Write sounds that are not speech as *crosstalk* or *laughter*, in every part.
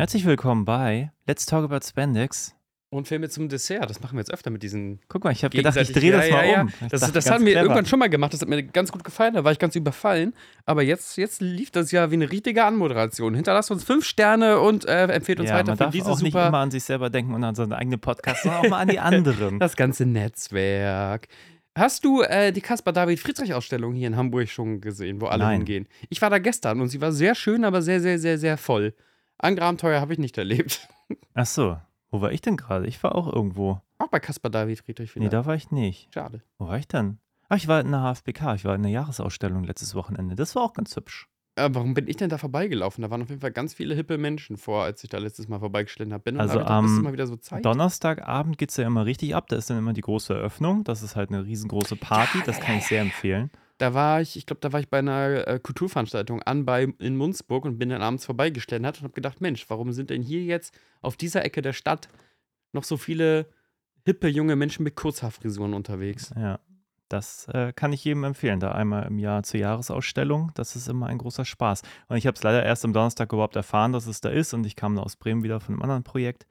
Herzlich willkommen bei Let's Talk About Spandex. Und Filme zum Dessert, das machen wir jetzt öfter mit diesen. Guck mal, ich habe gedacht, ich drehe das ja, mal ja, ja. um. Ich Das, dachte, das haben wir irgendwann schon mal gemacht, das hat mir ganz gut gefallen, da war ich ganz überfallen. Aber jetzt, jetzt lief das ja wie eine richtige Anmoderation. Hinterlasst uns fünf Sterne und äh, empfehlt uns weiter man für darf diese auch nicht super. immer an sich selber denken und an seinen eigenen Podcast, sondern auch mal an die *laughs* anderen. Das ganze Netzwerk. Hast du äh, die Caspar David Friedrich Ausstellung hier in Hamburg schon gesehen, wo alle Nein. hingehen? Ich war da gestern und sie war sehr schön, aber sehr, sehr, sehr, sehr voll. Andere Abenteuer habe ich nicht erlebt. Ach so, wo war ich denn gerade? Ich war auch irgendwo. Auch bei Caspar David Friedrich Nee, vielleicht. da war ich nicht. Schade. Wo war ich denn? Ach, ich war in der HFBK. Ich war in der Jahresausstellung letztes Wochenende. Das war auch ganz hübsch. Äh, warum bin ich denn da vorbeigelaufen? Da waren auf jeden Fall ganz viele hippe Menschen vor, als ich da letztes Mal vorbeigestellt habe. Bin Also am wieder so. Donnerstagabend geht es ja immer richtig ab. Da ist dann immer die große Eröffnung. Das ist halt eine riesengroße Party. Ja, Das ja, kann ja, ich sehr empfehlen. Da war ich, ich glaube, da war ich bei einer äh, Kulturveranstaltung an bei in Munzburg und bin dann abends vorbeigestellt und habe gedacht, Mensch, warum sind denn hier jetzt auf dieser Ecke der Stadt noch so viele hippe junge Menschen mit Kurzhaarfrisuren unterwegs? Ja, das äh, kann ich jedem empfehlen. Da einmal im Jahr zur Jahresausstellung. Das ist immer ein großer Spaß. Und ich habe es leider erst am Donnerstag überhaupt erfahren, dass es da ist. Und ich kam da aus Bremen wieder von einem anderen Projekt.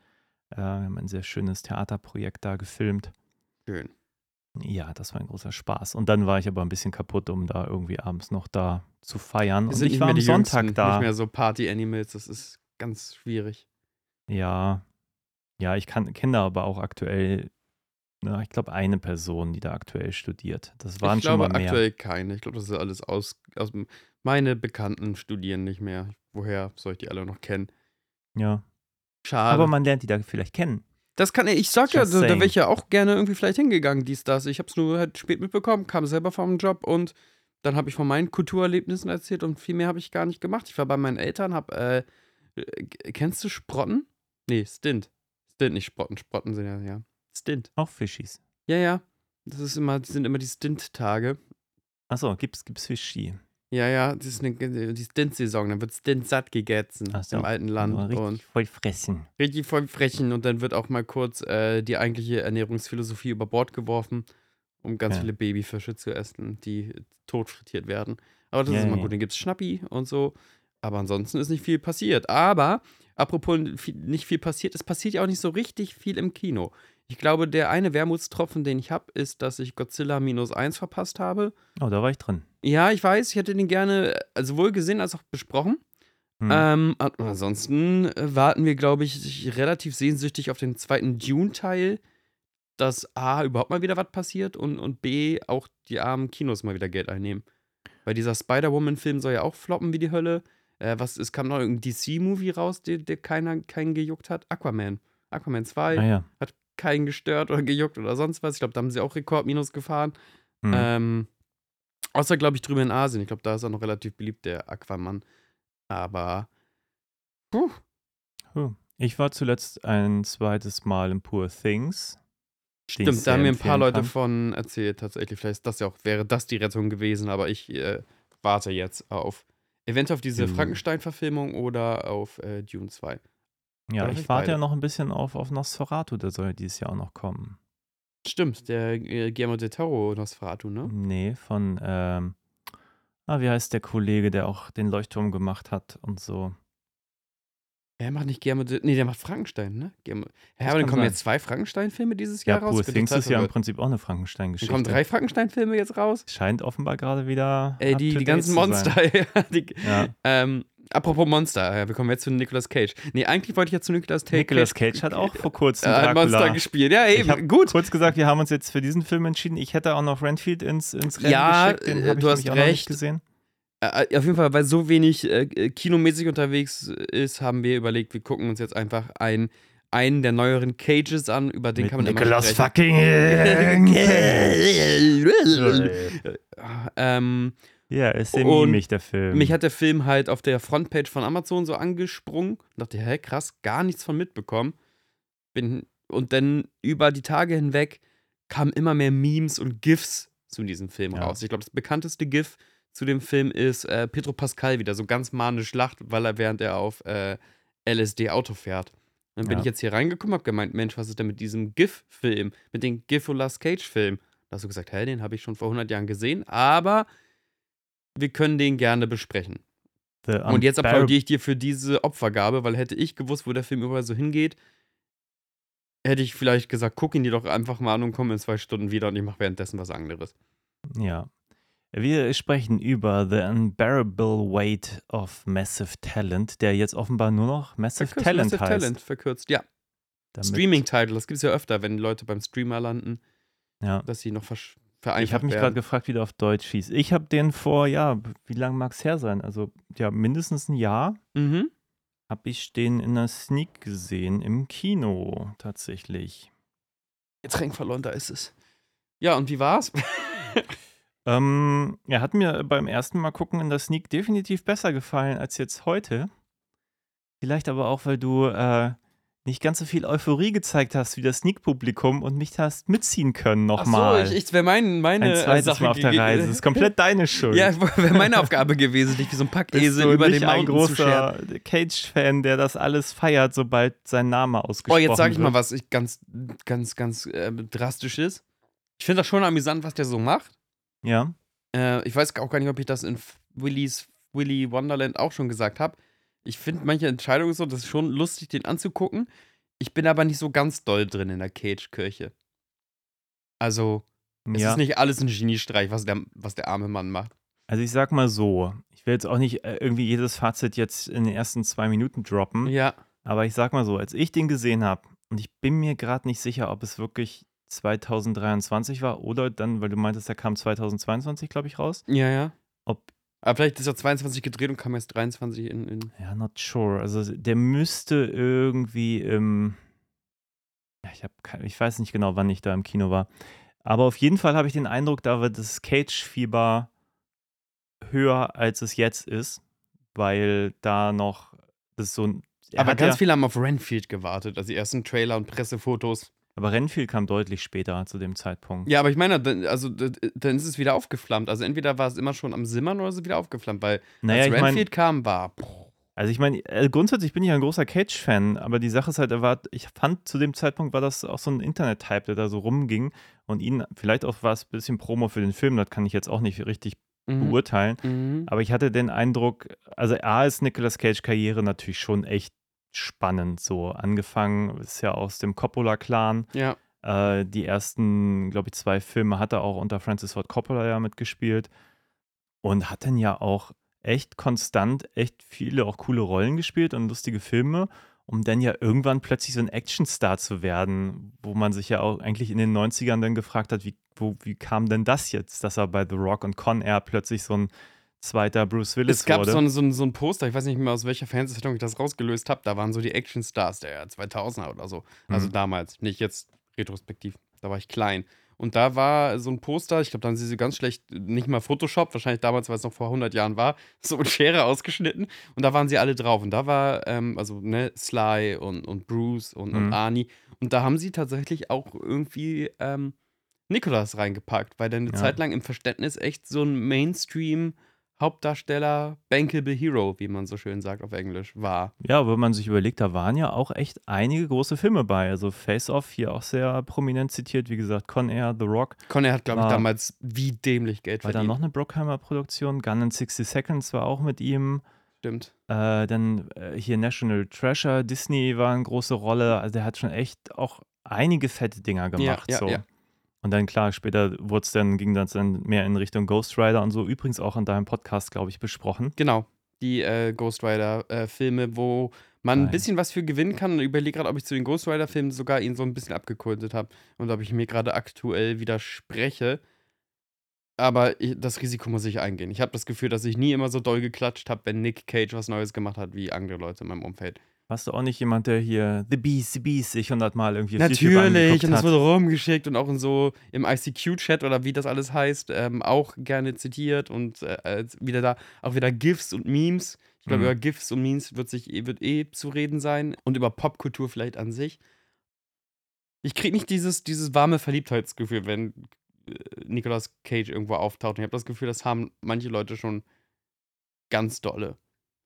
Äh, wir haben ein sehr schönes Theaterprojekt da gefilmt. Schön. Ja, das war ein großer Spaß. Und dann war ich aber ein bisschen kaputt, um da irgendwie abends noch da zu feiern. Wir Und ich nicht war mehr am Sonntag Jüngsten, da. Nicht mehr so Party-Animals, das ist ganz schwierig. Ja, ja, ich kann, kenne da aber auch aktuell, na, ich glaube, eine Person, die da aktuell studiert. Das waren ich schon glaube mal mehr. aktuell keine. Ich glaube, das ist alles aus, aus. Meine Bekannten studieren nicht mehr. Woher soll ich die alle noch kennen? Ja. Schade. Aber man lernt die da vielleicht kennen. Das kann ich sag ja, Just da, da wäre ich ja auch gerne irgendwie vielleicht hingegangen, dies, das. Ich habe es nur halt spät mitbekommen, kam selber vom Job und dann habe ich von meinen Kulturerlebnissen erzählt und viel mehr habe ich gar nicht gemacht. Ich war bei meinen Eltern, hab, äh, äh, kennst du Sprotten? Nee, Stint. Stint, nicht Sprotten. Sprotten sind ja, ja. Stint. Auch Fischis. Ja, ja. Das ist immer, das sind immer die Stint-Tage. Achso, gibt's, gibt's Fischi. Ja, ja, das ist eine, die Stint-Saison. Dann wird Stint satt gegessen Ach so. im alten Land. Richtig und voll fressen. richtig voll frechen und dann wird auch mal kurz äh, die eigentliche Ernährungsphilosophie über Bord geworfen, um ganz Ja. viele Babyfische zu essen, die tot frittiert werden. Aber das Ja, ist immer ja. gut. Dann gibt es Schnappi und so. Aber ansonsten ist nicht viel passiert. Aber, apropos nicht viel passiert, es passiert ja auch nicht so richtig viel im Kino. Ich glaube, der eine Wermutstropfen, den ich habe, ist, dass ich Godzilla minus 1 verpasst habe. Oh, da war ich drin. Ja, ich weiß, ich hätte den gerne äh, sowohl gesehen als auch besprochen. Hm. Ähm, an- ansonsten äh, warten wir, glaube ich, relativ sehnsüchtig auf den zweiten Dune-Teil, dass A, überhaupt mal wieder was passiert und, und B, auch die armen Kinos mal wieder Geld einnehmen. Weil dieser Spider-Woman-Film soll ja auch floppen wie die Hölle. Äh, was, es kam noch irgendein DC-Movie raus, der, der keiner, keinen gejuckt hat. Aquaman. Aquaman 2 ah ja. hat keinen gestört oder gejuckt oder sonst was. Ich glaube, da haben sie auch Rekordminus gefahren. Hm. Ähm, außer, glaube ich, drüben in Asien. Ich glaube, da ist er noch relativ beliebt, der Aquaman. Aber. Puh. Huh. Ich war zuletzt ein zweites Mal in Poor Things. Stimmt, da haben mir ein paar Leute kann. von erzählt, tatsächlich. Vielleicht das ja auch, wäre das die Rettung gewesen, aber ich äh, warte jetzt auf. Eventuell auf diese Dune. Frankenstein-Verfilmung oder auf äh, Dune 2. Ja, ich warte ja noch ein bisschen auf, auf Nosferatu, der soll ja dieses Jahr auch noch kommen. Stimmt, der äh, Guillermo del Toro Nosferatu, ne? Nee, von, ähm, ah, wie heißt der Kollege, der auch den Leuchtturm gemacht hat und so. Er macht nicht Guillermo del Nee, der macht Frankenstein, ne? Guillermo ja, aber dann kommen sein. jetzt zwei Frankenstein-Filme dieses Ja, Jahr raus. Poor Things ist ja im. Prinzip auch eine Dann Frankenstein-Geschichte. kommen drei Frankenstein-Filme jetzt raus. Scheint offenbar gerade wieder. Ey, die, die ganzen. Monster. *laughs* ja, die, Ja. ähm, apropos Monster, ja, wir kommen jetzt zu Nicolas Cage. Nee, eigentlich wollte ich jetzt zu Nicolas Cage. Nicolas Cage hat auch vor kurzem äh. Monster gespielt. Ja, eben, gut. kurz gesagt, wir haben uns jetzt für diesen Film entschieden. Ich hätte auch noch Renfield ins, ins Rennen Ja, geschickt. Den äh, habe ich du hast nämlich auch noch nicht recht. gesehen. Äh, auf jeden Fall, weil so wenig äh, äh, kinomäßig unterwegs ist, haben wir überlegt, wir gucken uns jetzt einfach einen, einen der neueren Cages an, über den Mit kann man Nicolas immer fucking *laughs* ähm, Ja, ist sehr mimig, der Film. Mich hat der Film halt auf der Frontpage von Amazon so angesprungen. Dachte, hä, krass, gar nichts von mitbekommen. Bin, und dann über die Tage hinweg kamen immer mehr Memes und GIFs zu diesem Film Ja. raus. Ich glaube, das bekannteste GIF zu dem Film ist äh, Pedro Pascal wieder so ganz manisch lacht, weil er während er auf äh, LSD Auto fährt. Dann bin Ja. ich jetzt hier reingekommen, hab gemeint, Mensch, was ist denn mit diesem GIF-Film, mit dem GIF-Olas Cage-Film? Da hast du gesagt, hä, den habe ich schon vor 100 Jahren gesehen, aber wir können den gerne besprechen. Und jetzt applaudiere ich dir für diese Opfergabe, weil hätte ich gewusst, wo der Film überall so hingeht, hätte ich vielleicht gesagt, guck ihn dir doch einfach mal an und komm in zwei Stunden wieder und ich mache währenddessen was anderes. Ja. Wir sprechen über The Unbearable Weight of Massive Talent, der jetzt offenbar nur noch Massive Verkürzt, Talent Massive heißt. Talent, verkürzt, ja. Streaming-Title, das gibt es ja öfter, wenn Leute beim Streamer landen, Ja. dass sie noch vereinfacht Ich habe mich gerade gefragt, wie der auf Deutsch hieß. Ich habe den vor, ja, wie lange mag es her sein? Also, ja, mindestens ein Jahr Mhm. habe ich den in der Sneak gesehen, im Kino tatsächlich. Getränk verloren, da ist es. Ja, und wie war's? *laughs* Ähm, er hat mir beim ersten Mal gucken in der Sneak definitiv besser gefallen als jetzt heute. Vielleicht aber auch, weil du äh, nicht ganz so viel Euphorie gezeigt hast wie das Sneak-Publikum und mich hast mitziehen können nochmal. Ach so, ich, ich wäre mein, meine Ein zweites Sache Mal auf der Reise. Das ist komplett *laughs* deine Schuld. Ja, wäre meine Aufgabe gewesen, dich wie so ein Packesel über nicht den ein Mountain scheren. großer Cage-Fan, der das alles feiert, sobald sein Name Oh, ausgesprochen jetzt sage ich wird. mal was ich ganz, ganz, ganz äh, drastisches. Ich finde das schon amüsant, was der so macht. Ja, Äh, ich weiß auch gar nicht, ob ich das in Willy's Willy Wonderland auch schon gesagt habe. Ich finde manche Entscheidungen so, das ist schon lustig, den anzugucken. Ich bin aber nicht so ganz doll drin in der Cage-Kirche. Also, es ja. ist nicht alles ein Geniestreich, was der, was der arme Mann macht. Also ich sag mal so, ich will jetzt auch nicht äh, irgendwie jedes Fazit jetzt in den ersten zwei Minuten droppen, Ja. aber ich sag mal so, als ich den gesehen habe, und ich bin mir gerade nicht sicher, ob es wirklich 2023 war oder dann, weil du meintest, der kam 2022, glaube ich, raus. Ja, ja. Ob, Aber vielleicht ist er 22 gedreht und kam erst 23 in. in ja, not sure. Also der müsste irgendwie im, ja, ich, hab, ich weiß nicht genau, wann ich da im Kino war. Aber auf jeden Fall habe ich den Eindruck, da wird das Cage-Fieber höher, als es jetzt ist, weil da noch das so ein. er aber ganz ja, viele haben auf Renfield gewartet. Also die ersten Trailer und Pressefotos. Aber Renfield kam deutlich später zu dem Zeitpunkt. Ja, aber ich meine, dann, also, dann ist es wieder aufgeflammt. Also entweder war es immer schon am Simmern oder ist es wieder aufgeflammt, weil naja, als Renfield kam, war. also ich meine, äh, grundsätzlich bin ich ein großer Cage-Fan, aber die Sache ist halt, er war, ich fand zu dem Zeitpunkt war das auch so ein Internet-Type, der da so rumging und ihn, vielleicht auch war es ein bisschen Promo für den Film, das kann ich jetzt auch nicht richtig Mhm. beurteilen. Mhm. Aber ich hatte den Eindruck, also A ist Nicolas Cage Karriere natürlich schon echt spannend. So angefangen ist ja aus dem Coppola-Clan. Ja. Äh, die ersten, glaube ich, zwei Filme hat er auch unter Francis Ford Coppola ja mitgespielt. Und hat dann ja auch echt konstant echt viele auch coole Rollen gespielt und lustige Filme, um dann ja irgendwann plötzlich so ein Actionstar zu werden, wo man sich ja auch eigentlich in den 90ern dann gefragt hat, wie, wo, wie kam denn das jetzt, dass er bei The Rock und Con Air plötzlich so ein zweiter Bruce Willis Es gab wurde. so ein, so, ein, so ein Poster, ich weiß nicht mehr aus welcher Fernsehsendung ich das rausgelöst habe, da waren so die Actionstars der 2000er oder so. Also Mhm. damals, nicht jetzt retrospektiv, da war ich klein. Und da war so ein Poster, ich glaube, da haben sie so ganz schlecht, nicht mal Photoshop, wahrscheinlich damals, weil es noch vor 100 Jahren war, *laughs* so mit Schere ausgeschnitten. Und da waren sie alle drauf. Und da war, ähm, also, ne, Sly und, und Bruce und, und Mhm. Arnie. Und da haben sie tatsächlich auch irgendwie ähm, Nicolas reingepackt, weil der eine Ja. Zeit lang im Verständnis echt so ein Mainstream- Hauptdarsteller, bankable Hero, wie man so schön sagt auf Englisch, war. Ja, wenn man sich überlegt, da waren ja auch echt einige große Filme bei. Also Face Off hier auch sehr prominent zitiert, wie gesagt, Con Air, The Rock. Conner hat, glaube ich, War- damals wie dämlich Geld War da verdient. noch eine Brockheimer-Produktion? Gun in 60 Seconds war auch mit ihm. Stimmt. Äh, dann äh, hier National Treasure, Disney war eine große Rolle. Also der hat schon echt auch einige fette Dinger gemacht. ja, so. ja. Und dann klar, später wurd's dann, ging das dann mehr in Richtung Ghost Rider und so. Übrigens auch in deinem Podcast, glaube ich, besprochen. Genau. Die äh, Ghost Rider-Filme, wo man ein Geil. bisschen was für gewinnen kann. Und überlege gerade, ob ich zu den Ghost Rider-Filmen sogar ihn so ein bisschen abgekultet habe. Und ob ich mir gerade aktuell widerspreche. Aber ich, das Risiko muss ich eingehen. Ich habe das Gefühl, dass ich nie immer so doll geklatscht habe, wenn Nick Cage was Neues gemacht hat, wie andere Leute in meinem Umfeld. Warst du auch nicht jemand, der hier The Beast, The Beast sich hundertmal irgendwie auf Natürlich, und das wurde rumgeschickt und auch in so im ICQ-Chat oder wie das alles heißt, ähm, auch gerne zitiert und äh, wieder da auch wieder GIFs und Memes. Ich glaube, Mhm. über GIFs und Memes wird sich eh- wird eh zu reden sein und über Popkultur vielleicht an sich. Ich kriege nicht dieses, dieses warme Verliebtheitsgefühl, wenn äh, Nicolas Cage irgendwo auftaucht. Und ich habe das Gefühl, das haben manche Leute schon ganz dolle.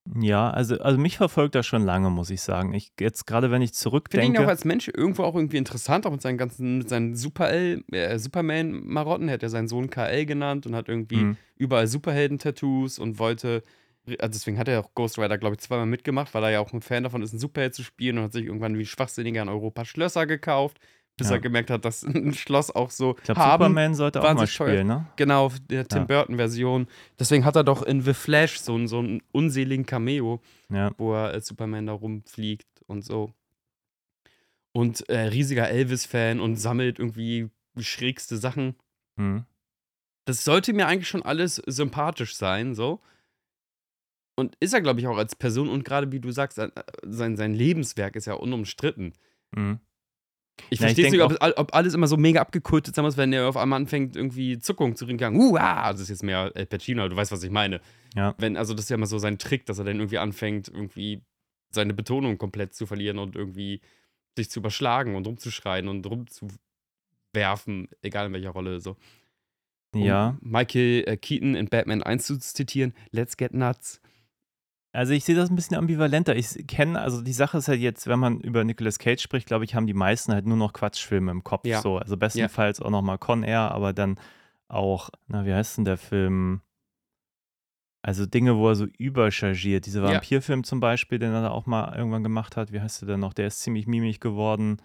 Ja, also, also mich verfolgt das schon lange, muss ich sagen. Ich jetzt gerade, wenn ich Ich finde ihn zurückdenke, auch als Mensch irgendwo auch irgendwie interessant, auch mit seinen ganzen, mit seinen Super äh, Superman-Marotten. Er hat ja seinen Sohn KL genannt und hat irgendwie Hm. überall Superhelden-Tattoos und wollte Also deswegen hat er auch Ghost Rider, glaube ich, zweimal mitgemacht, weil er ja auch ein Fan davon ist, ein Superheld zu spielen und hat sich irgendwann wie Schwachsinniger in Europa Schlösser gekauft, bis Ja. er gemerkt hat, dass *laughs* ein Schloss auch so Ich glaube. Superman sollte auch mal spielen, ne? Genau, der Tim Ja. Burton-Version. Deswegen hat er doch in The Flash so, einen- so einen unseligen Cameo, Ja. wo er als Superman da rumfliegt und so. Und äh, riesiger Elvis-Fan und sammelt irgendwie schrägste Sachen. Hm. Das sollte mir eigentlich schon alles sympathisch sein, so. Und ist er, glaube ich, auch als Person und gerade wie du sagst, sein, sein, sein Lebenswerk ist ja unumstritten. Hm. Ich verstehe nicht, ob, ob alles immer so mega abgekultet sein muss, wenn er auf einmal anfängt, irgendwie Zuckung zu kriegen. Uh, ah, das ist jetzt mehr El Pacino, du weißt, was ich meine. Ja. Wenn, also, das ist ja immer so sein Trick, dass er dann irgendwie anfängt, irgendwie seine Betonung komplett zu verlieren und irgendwie sich zu überschlagen und rumzuschreien und rumzuwerfen, egal in welcher Rolle so. Um Ja. Michael äh, Keaton in Batman 1 zu zitieren, let's get nuts. Also ich sehe das ein bisschen ambivalenter. Ich kenne, also die Sache ist halt jetzt, wenn man über Nicolas Cage spricht, glaube ich, haben die meisten halt nur noch Quatschfilme im Kopf. Ja. So. Also bestenfalls auch nochmal Con Air, aber dann auch, na, wie heißt denn der Film? Also Dinge, wo er so überchargiert. Dieser Ja. Vampirfilm zum Beispiel, den er da auch mal irgendwann gemacht hat. Wie heißt der denn noch? Der ist ziemlich mimig geworden.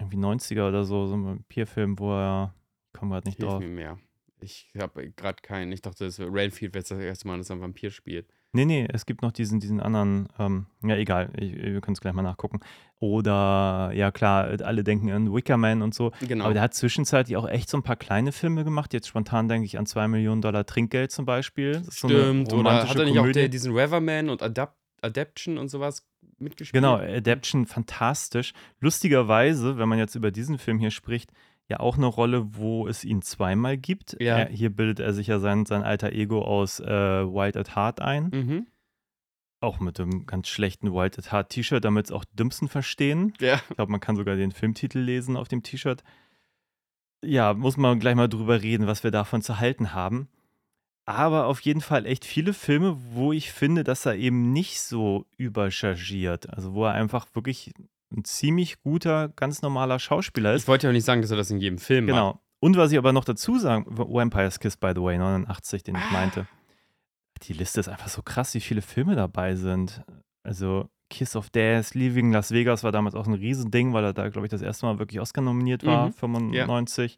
Irgendwie 90er oder so, so ein Vampirfilm, wo er, ich komme gerade nicht Hilf drauf. mir mehr. Ich habe gerade keinen, ich dachte, das wäre Rainfield wäre das erste Mal, dass er ein Vampir spielt. Nee, nee, es gibt noch diesen, diesen anderen, ähm, ja, egal, ich, wir können es gleich mal nachgucken. Oder, ja, klar, alle denken an Wickerman und so. Genau. Aber der hat zwischenzeitlich auch echt so ein paar kleine Filme gemacht. Jetzt spontan denke ich an 2 Millionen Dollar Trinkgeld zum Beispiel. Ist so Stimmt, oder hat er nicht auch Komödie. der, diesen Reverman und Adapt Adaption und sowas mitgespielt? Genau, Adaption, fantastisch. Lustigerweise, wenn man jetzt über diesen Film hier spricht, ja auch eine Rolle, wo es ihn zweimal gibt. Ja. Er, hier bildet er sich ja sein, sein alter Ego aus äh, Wild at Heart ein. Mhm. Auch mit dem ganz schlechten Wild at Heart T-Shirt, damit es auch Dümmsten verstehen. Ja. Ich glaube, man kann sogar den Filmtitel lesen auf dem T-Shirt. Ja, muss man gleich mal drüber reden, was wir davon zu halten haben. Aber auf jeden Fall echt viele Filme, wo ich finde, dass er eben nicht so überchargiert. Also wo er einfach wirklich ein ziemlich guter, ganz normaler Schauspieler ist. Ich wollte ja auch nicht sagen, dass er das in jedem Film macht. Genau. Und was ich aber noch dazu sagen, Vampire's Kiss, by the way, 89, den ich Ah. meinte. Die Liste ist einfach so krass, wie viele Filme dabei sind. Also Kiss of Death, Leaving Las Vegas war damals auch ein Riesending, weil er da, glaube ich, das erste Mal wirklich Oscar nominiert war, Mhm. 95.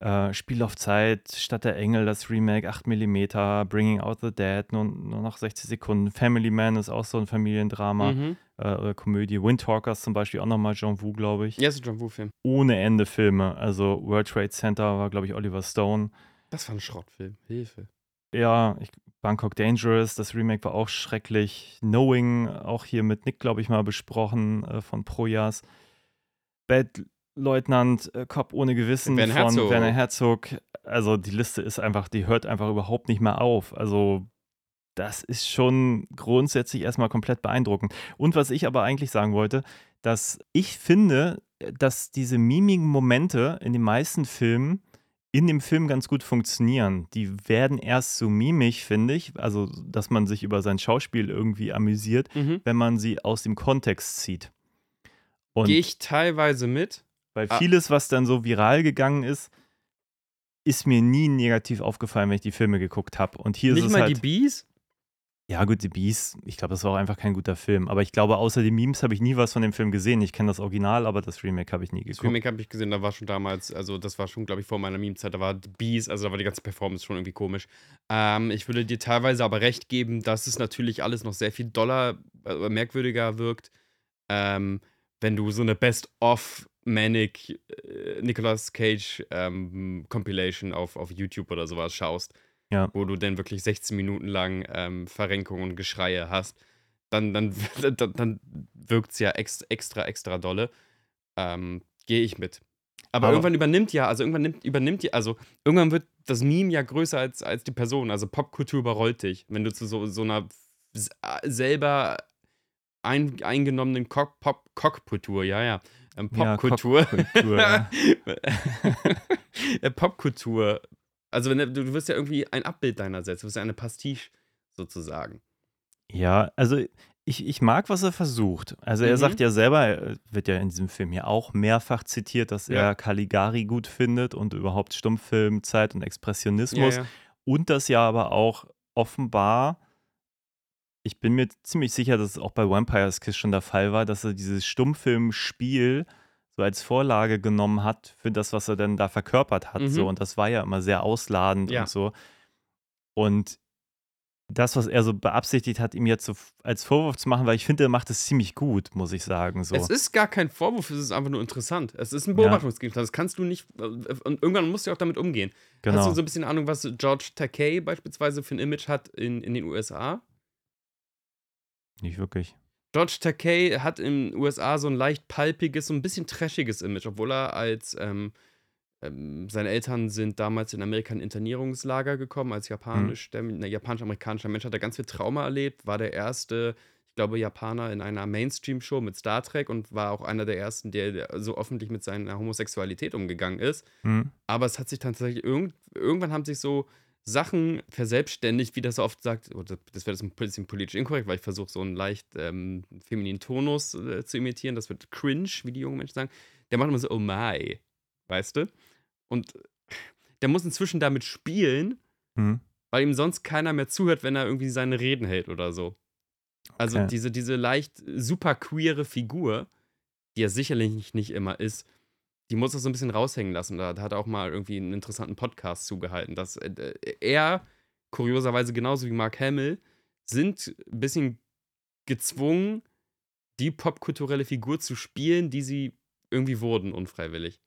Äh, Spiel auf Zeit, Stadt der Engel, das Remake, 8 mm, Bringing Out the Dead, nur, nur noch 60 Sekunden. Family Man ist auch so ein Familiendrama Mhm. äh, oder Komödie. Windtalkers zum Beispiel auch nochmal Jean Wu, glaube ich Ja, ist ein John Woo-Film. ohne Ende Filme. Also World Trade Center war, glaube ich, Oliver Stone. Das war ein Schrottfilm. Hilfe. Ja, ich, Bangkok Dangerous, das Remake war auch schrecklich. Knowing, auch hier mit Nick, glaube ich, mal besprochen äh, von Projas. Bad Leutnant, äh, Cop ohne Gewissen Werner von Herzog. Werner Herzog. Also die Liste ist einfach, die hört einfach überhaupt nicht mehr auf. Also das ist schon grundsätzlich erstmal komplett beeindruckend. Und was ich aber eigentlich sagen wollte, dass ich finde, dass diese mimigen Momente in den meisten Filmen in dem Film ganz gut funktionieren. Die werden erst so mimig, finde ich, also dass man sich über sein Schauspiel irgendwie amüsiert, Mhm. wenn man sie aus dem Kontext zieht. Gehe ich teilweise mit. Weil Ah. vieles, was dann so viral gegangen ist, ist mir nie negativ aufgefallen, wenn ich die Filme geguckt habe. Und hier Nicht ist es mal halt, die Bees? ja gut, die Beast, ich glaube, das war auch einfach kein guter Film. Aber ich glaube, außer den Memes habe ich nie was von dem Film gesehen. Ich kenne das Original, aber das Remake habe ich nie Das geguckt. Remake habe ich gesehen, da war schon damals, also das war schon, glaube ich, vor meiner Meme-Zeit, da war die Bees, also da war die ganze Performance schon irgendwie komisch. Ähm, ich würde dir teilweise aber recht geben, dass es natürlich alles noch sehr viel doller, äh, merkwürdiger wirkt, ähm, wenn du so eine Best-of Manic äh, Nicolas Cage ähm, Compilation auf, auf YouTube oder sowas schaust, Ja. wo du dann wirklich 16 Minuten lang ähm, Verrenkungen und Geschreie hast, dann, dann, *laughs* dann, dann wirkt es ja ex, extra, extra dolle. Ähm, Gehe ich mit. Aber, Aber- irgendwann übernimmt ja, also irgendwann nimmt, übernimmt ja, also irgendwann wird das Meme ja größer als, als die Person. Also Popkultur überrollt dich. Wenn du zu so, so einer selber ein, eingenommenen Cock, Pop, Cockkultur, ja, ja. Ähm, Ja, Popkultur. Ja. *laughs* Äh, Popkultur. Also wenn, du, du wirst ja irgendwie ein Abbild deiner selbst, du wirst ja eine Pastiche sozusagen. Ja, also ich, ich mag, was er versucht. Also er Mhm. sagt ja selber, er wird ja in diesem Film ja auch mehrfach zitiert, dass Ja. er Caligari gut findet und überhaupt Stummfilm, Zeit und Expressionismus. ja. Und das ja aber auch offenbar Ich bin mir ziemlich sicher, dass es auch bei Vampire's Kiss schon der Fall war, dass er dieses Stummfilmspiel so als Vorlage genommen hat für das, was er dann da verkörpert hat. Mhm. So. Und das war ja immer sehr ausladend Ja. und so. Und das, was er so beabsichtigt hat, ihm jetzt so als Vorwurf zu machen, weil ich finde, er macht es ziemlich gut, muss ich sagen. So. Es ist gar kein Vorwurf, es ist einfach nur interessant. Es ist ein. Beobachtungsgegenstand. Das kannst du nicht. äh, Und irgendwann musst du auch damit umgehen. Hast genau. du so ein bisschen Ahnung, was George Takei beispielsweise für ein Image hat in, in den USA? Nicht wirklich. George Takei hat in den USA so ein leicht palpiges, so ein bisschen trashiges Image, obwohl er als ähm, ähm, seine Eltern sind damals in Amerika in Internierungslager gekommen, als japanisch, mhm. japanisch-amerikanischer Mensch, hat er ganz viel Trauma erlebt, war der erste, ich glaube, Japaner in einer Mainstream-Show mit Star Trek und war auch einer der ersten, der, der so öffentlich mit seiner Homosexualität umgegangen ist. Hm? Aber es hat sich tatsächlich irgend, irgendwann haben sich so Sachen verselbstständigt, wie das oft sagt, das wäre ein bisschen politisch inkorrekt, weil ich versuche so einen leicht ähm, femininen Tonus äh, zu imitieren. Das wird cringe, wie die jungen Menschen sagen. Der macht immer so, oh my, weißt du? Und der muss inzwischen damit spielen, Hm? weil ihm sonst keiner mehr zuhört, wenn er irgendwie seine Reden hält oder so. Also Okay. diese, diese leicht super queere Figur, die er sicherlich nicht immer ist, die muss er so ein bisschen raushängen lassen. Da, hat er auch mal irgendwie einen interessanten Podcast zugehalten, dass äh, er, kurioserweise genauso wie Mark Hamill, sind ein bisschen gezwungen, die popkulturelle Figur zu spielen, die sie irgendwie wurden, unfreiwillig.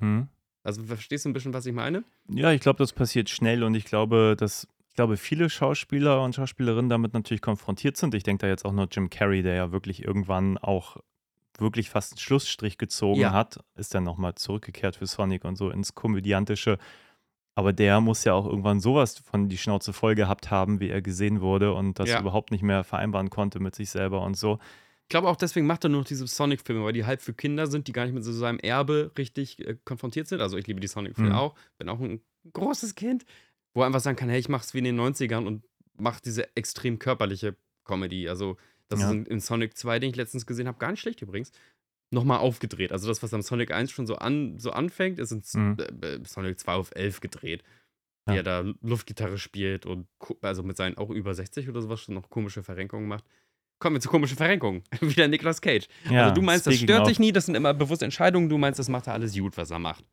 Hm? Also verstehst du ein bisschen, was ich meine? Ja, ich glaube, das passiert schnell und ich glaube, dass ich glaube, viele Schauspieler und Schauspielerinnen damit natürlich konfrontiert sind. Ich denke da jetzt auch nur Jim Carrey, der ja wirklich irgendwann auch wirklich fast einen Schlussstrich gezogen Ja. hat, ist dann nochmal zurückgekehrt für Sonic und so ins Komödiantische. Aber der muss ja auch irgendwann sowas von die Schnauze voll gehabt haben, wie er gesehen wurde und das Ja. überhaupt nicht mehr vereinbaren konnte mit sich selber und so. Ich glaube auch deswegen macht er nur noch diese Sonic-Filme, weil die halb für Kinder sind, die gar nicht mit so seinem Erbe richtig äh, konfrontiert sind. Also ich liebe die Sonic-Filme Mhm. auch, bin auch ein großes Kind, wo er einfach sagen kann, hey, ich mach's wie in den 90ern und mach diese extrem körperliche Comedy. Also das Ja. ist in, Sonic 2, den ich letztens gesehen habe, gar nicht schlecht übrigens, nochmal aufgedreht. Also das, was am Sonic 1 schon so, an, so anfängt, ist in Mhm. äh, äh, Sonic 2 auf 11 gedreht. Wie Ja. er da Luftgitarre spielt und also mit seinen auch über 60 oder sowas schon noch komische Verrenkungen macht. Kommen wir zu komischen Verrenkungen. *laughs* Wieder Nicolas Cage. Ja, also du meinst, das stört dich nie, das sind immer bewusste Entscheidungen, du meinst, das macht er alles gut, was er macht.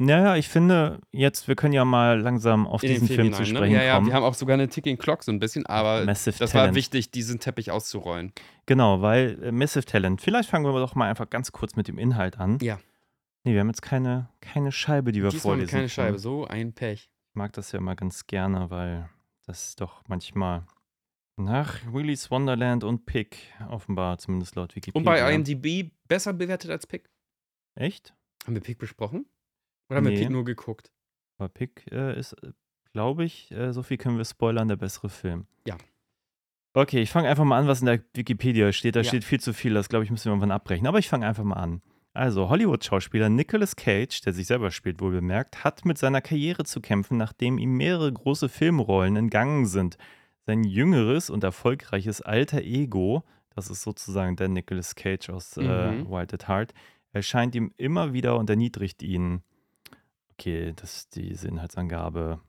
Naja, ich finde jetzt, wir können ja mal langsam auf In diesen Film, zu hinein, sprechen ne? Ja, ja, kommen. wir haben auch sogar eine Ticking Clock so ein bisschen, aber Massive das war Talent. wichtig, diesen Teppich auszurollen. Genau, weil äh, Massive Talent. Vielleicht fangen wir doch mal einfach ganz kurz mit dem Inhalt an. Ja. Nee, wir haben jetzt keine, keine Scheibe, die wir Diesmal vorlesen. keine können. Scheibe, so ein Pech. Ich mag das ja immer ganz gerne, weil das doch manchmal nach Willy's Wonderland und Pick offenbar, zumindest laut Wikipedia. Und bei IMDb besser bewertet als Pick. Echt? Haben wir Pick besprochen? Oder haben wir Nee. Pick nur geguckt? Aber Pick äh, ist, glaube ich, äh, so viel können wir spoilern, der bessere Film. Ja. Okay, ich fange einfach mal an, was in der Wikipedia steht. Da Ja. steht viel zu viel, das glaube ich, müssen wir irgendwann abbrechen. Aber ich fange einfach mal an. Also, Hollywood-Schauspieler Nicolas Cage, der sich selber spielt, wohl bemerkt, hat mit seiner Karriere zu kämpfen, nachdem ihm mehrere große Filmrollen entgangen sind. Sein jüngeres und erfolgreiches alter Ego, das ist sozusagen der Nicolas Cage aus äh, Mhm. Wild at Heart, erscheint ihm immer wieder und erniedrigt ihn. Okay, das ist diese Inhaltsangabe.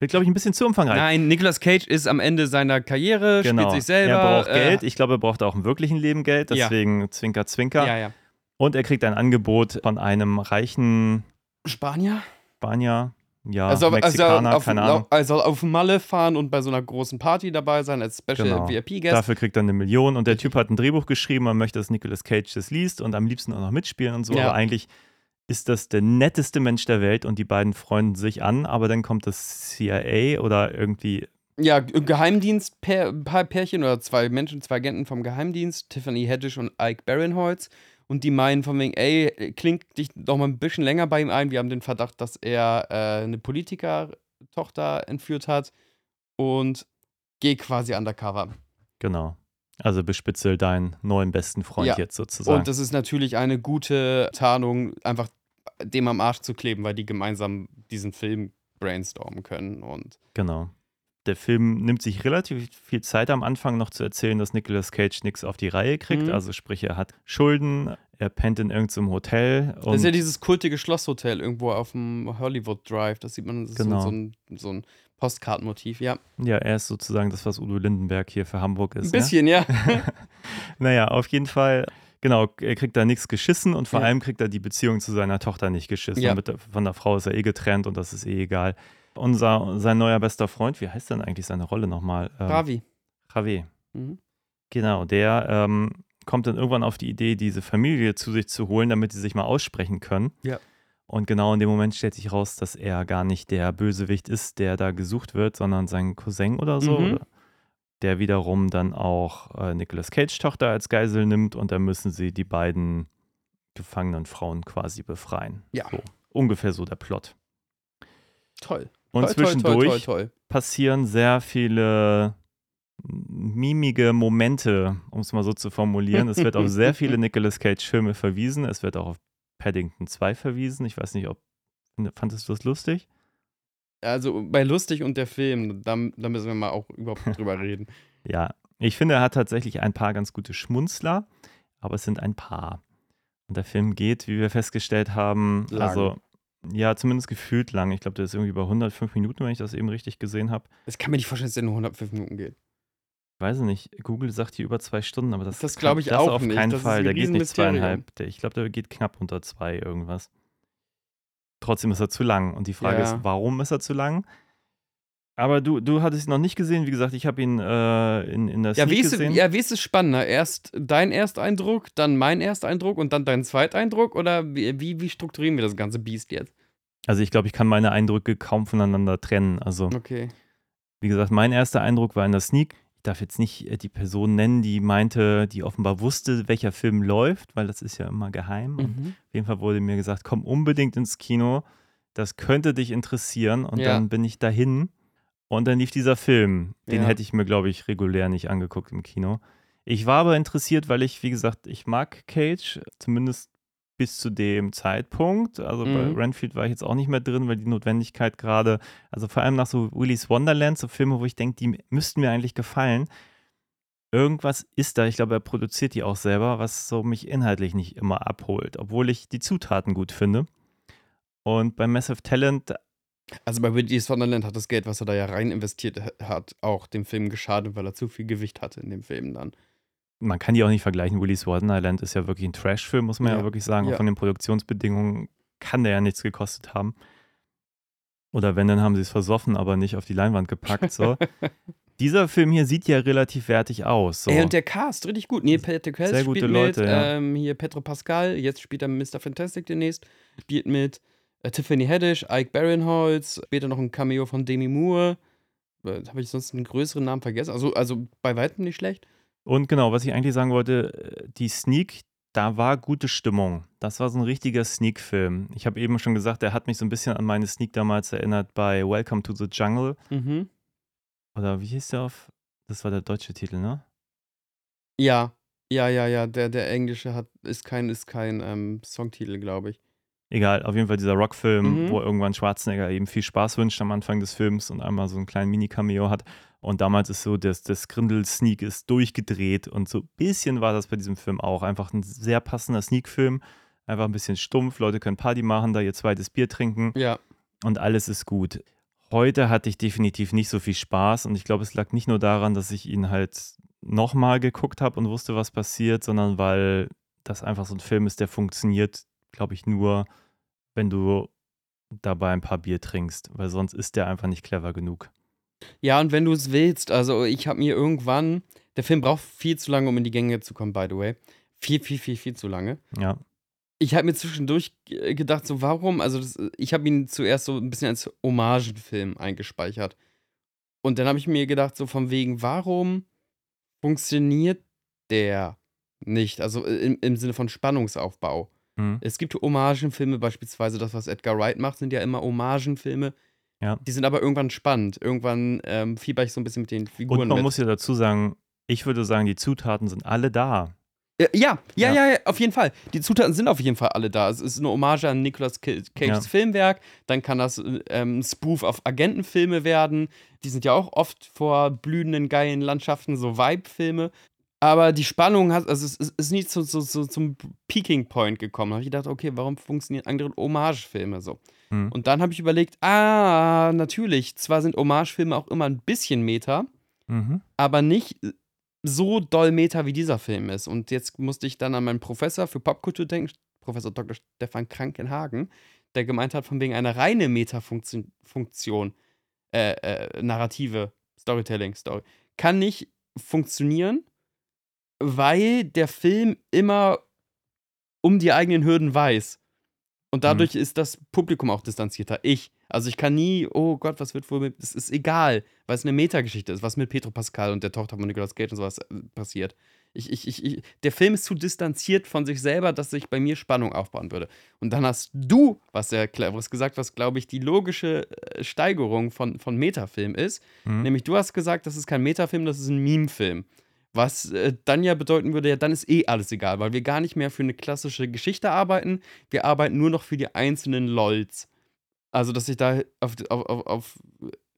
Wird, glaube ich, ein bisschen zu umfangreich. Nein, Nicolas Cage ist am Ende seiner Karriere, genau. spielt sich selber. Er braucht äh, Geld. Ich glaube, er braucht auch im wirklichen Leben Geld. Ja. Deswegen Zwinker, Zwinker. Ja, ja. Und er kriegt ein Angebot von einem reichen Spanier? Spanier, ja, also, also, Mexikaner, auf, keine Ahnung. also auf Malle fahren und bei so einer großen Party dabei sein als Special Genau. VIP-Guest. Dafür kriegt er eine Million und der Typ hat ein Drehbuch geschrieben, man möchte, dass Nicolas Cage das liest und am liebsten auch noch mitspielen und so. Ja. Aber eigentlich ist das der netteste Mensch der Welt und die beiden freunden sich an, aber dann kommt das CIA oder irgendwie, Ja, Geheimdienst, Pär, ein paar Pärchen oder zwei Menschen, zwei Agenten vom Geheimdienst, Tiffany Haddish und Ike Barinholtz. Und die meinen von wegen, ey, klingt dich doch mal ein bisschen länger bei ihm ein. Wir haben den Verdacht, dass er äh, eine Politiker-Tochter entführt hat und geh quasi undercover. genau. Also bespitzel deinen neuen besten Freund Ja. jetzt sozusagen. Und das ist natürlich eine gute Tarnung, einfach dem am Arsch zu kleben, weil die gemeinsam diesen Film brainstormen können. Und Genau. Der Film nimmt sich relativ viel Zeit am Anfang noch zu erzählen, dass Nicolas Cage nichts auf die Reihe kriegt. Mhm. Also sprich, er hat Schulden, er pennt in irgendeinem Hotel. Und das ist ja dieses kultige Schlosshotel irgendwo auf dem Hollywood Drive. Das sieht man, das ist Genau. so, so, ein, so ein Postkartenmotiv, ja. Ja, er ist sozusagen das, was Udo Lindenberg hier für Hamburg ist. Ein bisschen, ja. ja? *laughs* naja, auf jeden Fall. Genau, er kriegt da nichts geschissen und vor Ja. allem kriegt er die Beziehung zu seiner Tochter nicht geschissen. Ja. Der, von der Frau ist er eh getrennt und das ist eh egal. Unser, sein neuer bester Freund, wie heißt denn eigentlich seine Rolle nochmal? Ähm, Ravi. Javier. Mhm. Genau, der ähm, kommt dann irgendwann auf die Idee, diese Familie zu sich zu holen, damit sie sich mal aussprechen können. Ja. Und genau in dem Moment stellt sich raus, dass er gar nicht der Bösewicht ist, der da gesucht wird, sondern sein Cousin oder so. Mhm. Oder der wiederum dann auch äh, Nicolas Cage Tochter als Geisel nimmt und dann müssen sie die beiden gefangenen Frauen quasi befreien. Ja. So, ungefähr so der Plot. Toll. Und toll, zwischendurch toll, toll, passieren sehr viele mimige Momente, um es mal so zu formulieren. Es wird auf sehr viele *laughs* Nicolas Cage-Filme verwiesen. Es wird auch auf Paddington 2 verwiesen. Ich weiß nicht, ob. Fandest du das lustig? Also bei Lustig und der Film, da, da müssen wir mal auch überhaupt *laughs* drüber reden. Ja. Ich finde, er hat tatsächlich ein paar ganz gute Schmunzler, aber es sind ein paar. Und der Film geht, wie wir festgestellt haben, Lang. also. Ja, zumindest gefühlt lang. Ich glaube, der ist irgendwie bei 105 Minuten, wenn ich das eben richtig gesehen habe. Das kann mir nicht vorstellen, dass der nur 105 Minuten geht. Weiß ich nicht. Google sagt hier über zwei Stunden, aber das, Das glaube ich das auch auf nicht. keinen Das Fall. Der geht nicht zweieinhalb. Der, ich glaube, der geht knapp unter zwei irgendwas. Trotzdem ist er zu lang. Und die Frage Ja. ist, warum ist er zu lang? Aber du, du hattest ihn noch nicht gesehen. Wie gesagt, ich habe ihn äh, in, in der Ja, Sneak gesehen. ja, wie ist es spannender? Erst dein Ersteindruck, dann mein Ersteindruck und dann dein Zweiteindruck? Oder wie, wie, wie strukturieren wir das ganze Biest jetzt? Also ich glaube, ich kann meine Eindrücke kaum voneinander trennen. Also Okay. wie gesagt, mein erster Eindruck war in der Sneak. Ich darf jetzt nicht äh, die Person nennen, die meinte, die offenbar wusste, welcher Film läuft, weil das ist ja immer geheim. Und Mhm. Auf jeden Fall wurde mir gesagt, komm unbedingt ins Kino, das könnte dich interessieren. Und Ja. dann bin ich dahin und dann lief dieser Film. Den Ja. hätte ich mir, glaube ich, regulär nicht angeguckt im Kino. Ich war aber interessiert, weil ich, wie gesagt, ich mag Cage, zumindest bis zu dem Zeitpunkt. Also bei Mhm. Renfield war ich jetzt auch nicht mehr drin, weil die Notwendigkeit gerade, also vor allem nach so Willy's Wonderland, so Filme, wo ich denke, die müssten mir eigentlich gefallen. Irgendwas ist da, ich glaube, er produziert die auch selber, was so mich inhaltlich nicht immer abholt, obwohl ich die Zutaten gut finde. Und bei Massive Talent, Also bei Willy's Wonderland hat das Geld, was er da ja rein investiert ha- hat, auch dem Film geschadet, weil er zu viel Gewicht hatte in dem Film dann. Man kann die auch nicht vergleichen. Willy's Wonderland ist ja wirklich ein Trash-Film, muss man ja, Ja, wirklich sagen. Und ja. von den Produktionsbedingungen kann der ja nichts gekostet haben. Oder wenn, dann haben sie es versoffen, aber nicht auf die Leinwand gepackt. So. *laughs* Dieser Film hier sieht ja relativ wertig aus. So. Ey, und der Cast, richtig gut. Neil Patrick Harris Sehr spielt gute mit, Leute, ja. ähm, hier Petro Pascal, jetzt spielt er Mr. Fantastic demnächst, spielt mit äh, Tiffany Haddish, Ike Barinholtz, später noch ein Cameo von Demi Moore. Äh, Habe ich sonst einen größeren Namen vergessen? Also, also bei weitem nicht schlecht. Und genau, was ich eigentlich sagen wollte, die Sneak, da war gute Stimmung. Das war so ein richtiger Sneak-Film. Ich habe eben schon gesagt, der hat mich so ein bisschen an meine Sneak damals erinnert bei Welcome to the Jungle. Mhm. Oder wie hieß der auf? Das war der deutsche Titel, ne? Ja, ja, ja, ja. Der, der englische hat, ist kein, ist kein ähm, Songtitel, glaube ich. Egal, auf jeden Fall dieser Rockfilm, Mhm. wo irgendwann Schwarzenegger eben viel Spaß wünscht am Anfang des Films und einmal so einen kleinen Mini-Cameo hat. Und damals ist so, dass das Grindel-Sneak ist durchgedreht und so ein bisschen war das bei diesem Film auch. Einfach ein sehr passender Sneak-Film. Einfach ein bisschen stumpf, Leute können Party machen, da ihr zweites Bier trinken Ja. und alles ist gut. Heute hatte ich definitiv nicht so viel Spaß und ich glaube, es lag nicht nur daran, dass ich ihn halt nochmal geguckt habe und wusste, was passiert, sondern weil das einfach so ein Film ist, der funktioniert, glaube ich, nur, wenn du dabei ein paar Bier trinkst, weil sonst ist der einfach nicht clever genug. Ja, und wenn du es willst, also ich habe mir irgendwann, der Film braucht viel zu lange, um in die Gänge zu kommen, by the way. Viel, viel, viel, viel zu lange. Ja, Ich habe mir zwischendurch äh, gedacht, so warum, also das, ich habe ihn zuerst so ein bisschen als Hommagenfilm eingespeichert. Und dann habe ich mir gedacht, so von wegen, warum funktioniert der nicht? Also äh, im, im Sinne von Spannungsaufbau. mhm. Es gibt Hommagenfilme, beispielsweise das, was Edgar Wright macht, sind ja immer Hommagenfilme. Ja. Die sind aber irgendwann spannend. Irgendwann ähm, fieber ich so ein bisschen mit den Figuren und man mit. muss ja dazu sagen, ich würde sagen, die Zutaten sind alle da. Ja, ja, ja, Ja. auf jeden Fall. Die Zutaten sind auf jeden Fall alle da. Es ist eine Hommage an Nicolas Ca- Cages Ja. Filmwerk. Dann kann das ähm, ein Spoof auf Agentenfilme werden. Die sind ja auch oft vor blühenden, geilen Landschaften, so Vibe-Filme. Aber die Spannung hat, also es ist, nie zu, zu, zu, zum Peaking Point gekommen. Da habe ich gedacht, okay, warum funktionieren andere Hommagefilme so? Hm. Und dann habe ich überlegt, ah, natürlich, zwar sind Hommagefilme auch immer ein bisschen Meta, Mhm. aber nicht so doll Meta, wie dieser Film ist. Und jetzt musste ich dann an meinen Professor für Popkultur denken, Professor Dr. Stefan Krankenhagen, der gemeint hat, von wegen einer reine Meta-Funktion, Funktion, äh, äh, Narrative, Storytelling, Story, kann nicht funktionieren, weil der Film immer um die eigenen Hürden weiß. Und dadurch ist das Publikum auch distanzierter. Ich. Also ich kann nie, oh Gott, was wird wohl mit. Es ist egal, weil es eine Metageschichte ist, was mit Petro Pascal und der Tochter von Nicolas Cage und sowas äh, passiert. Ich, ich, ich, ich, der Film ist zu distanziert von sich selber, dass sich bei mir Spannung aufbauen würde. Und dann hast du was sehr cleveres gesagt, was, glaube ich, die logische äh, Steigerung von, von Metafilm ist. Mhm. Nämlich, du hast gesagt, das ist kein Metafilm, das ist ein Meme-Film. Was äh, dann ja bedeuten würde, ja, dann ist eh alles egal, weil wir gar nicht mehr für eine klassische Geschichte arbeiten. Wir arbeiten nur noch für die einzelnen LOLs. Also, dass ich da auf, auf, auf, auf,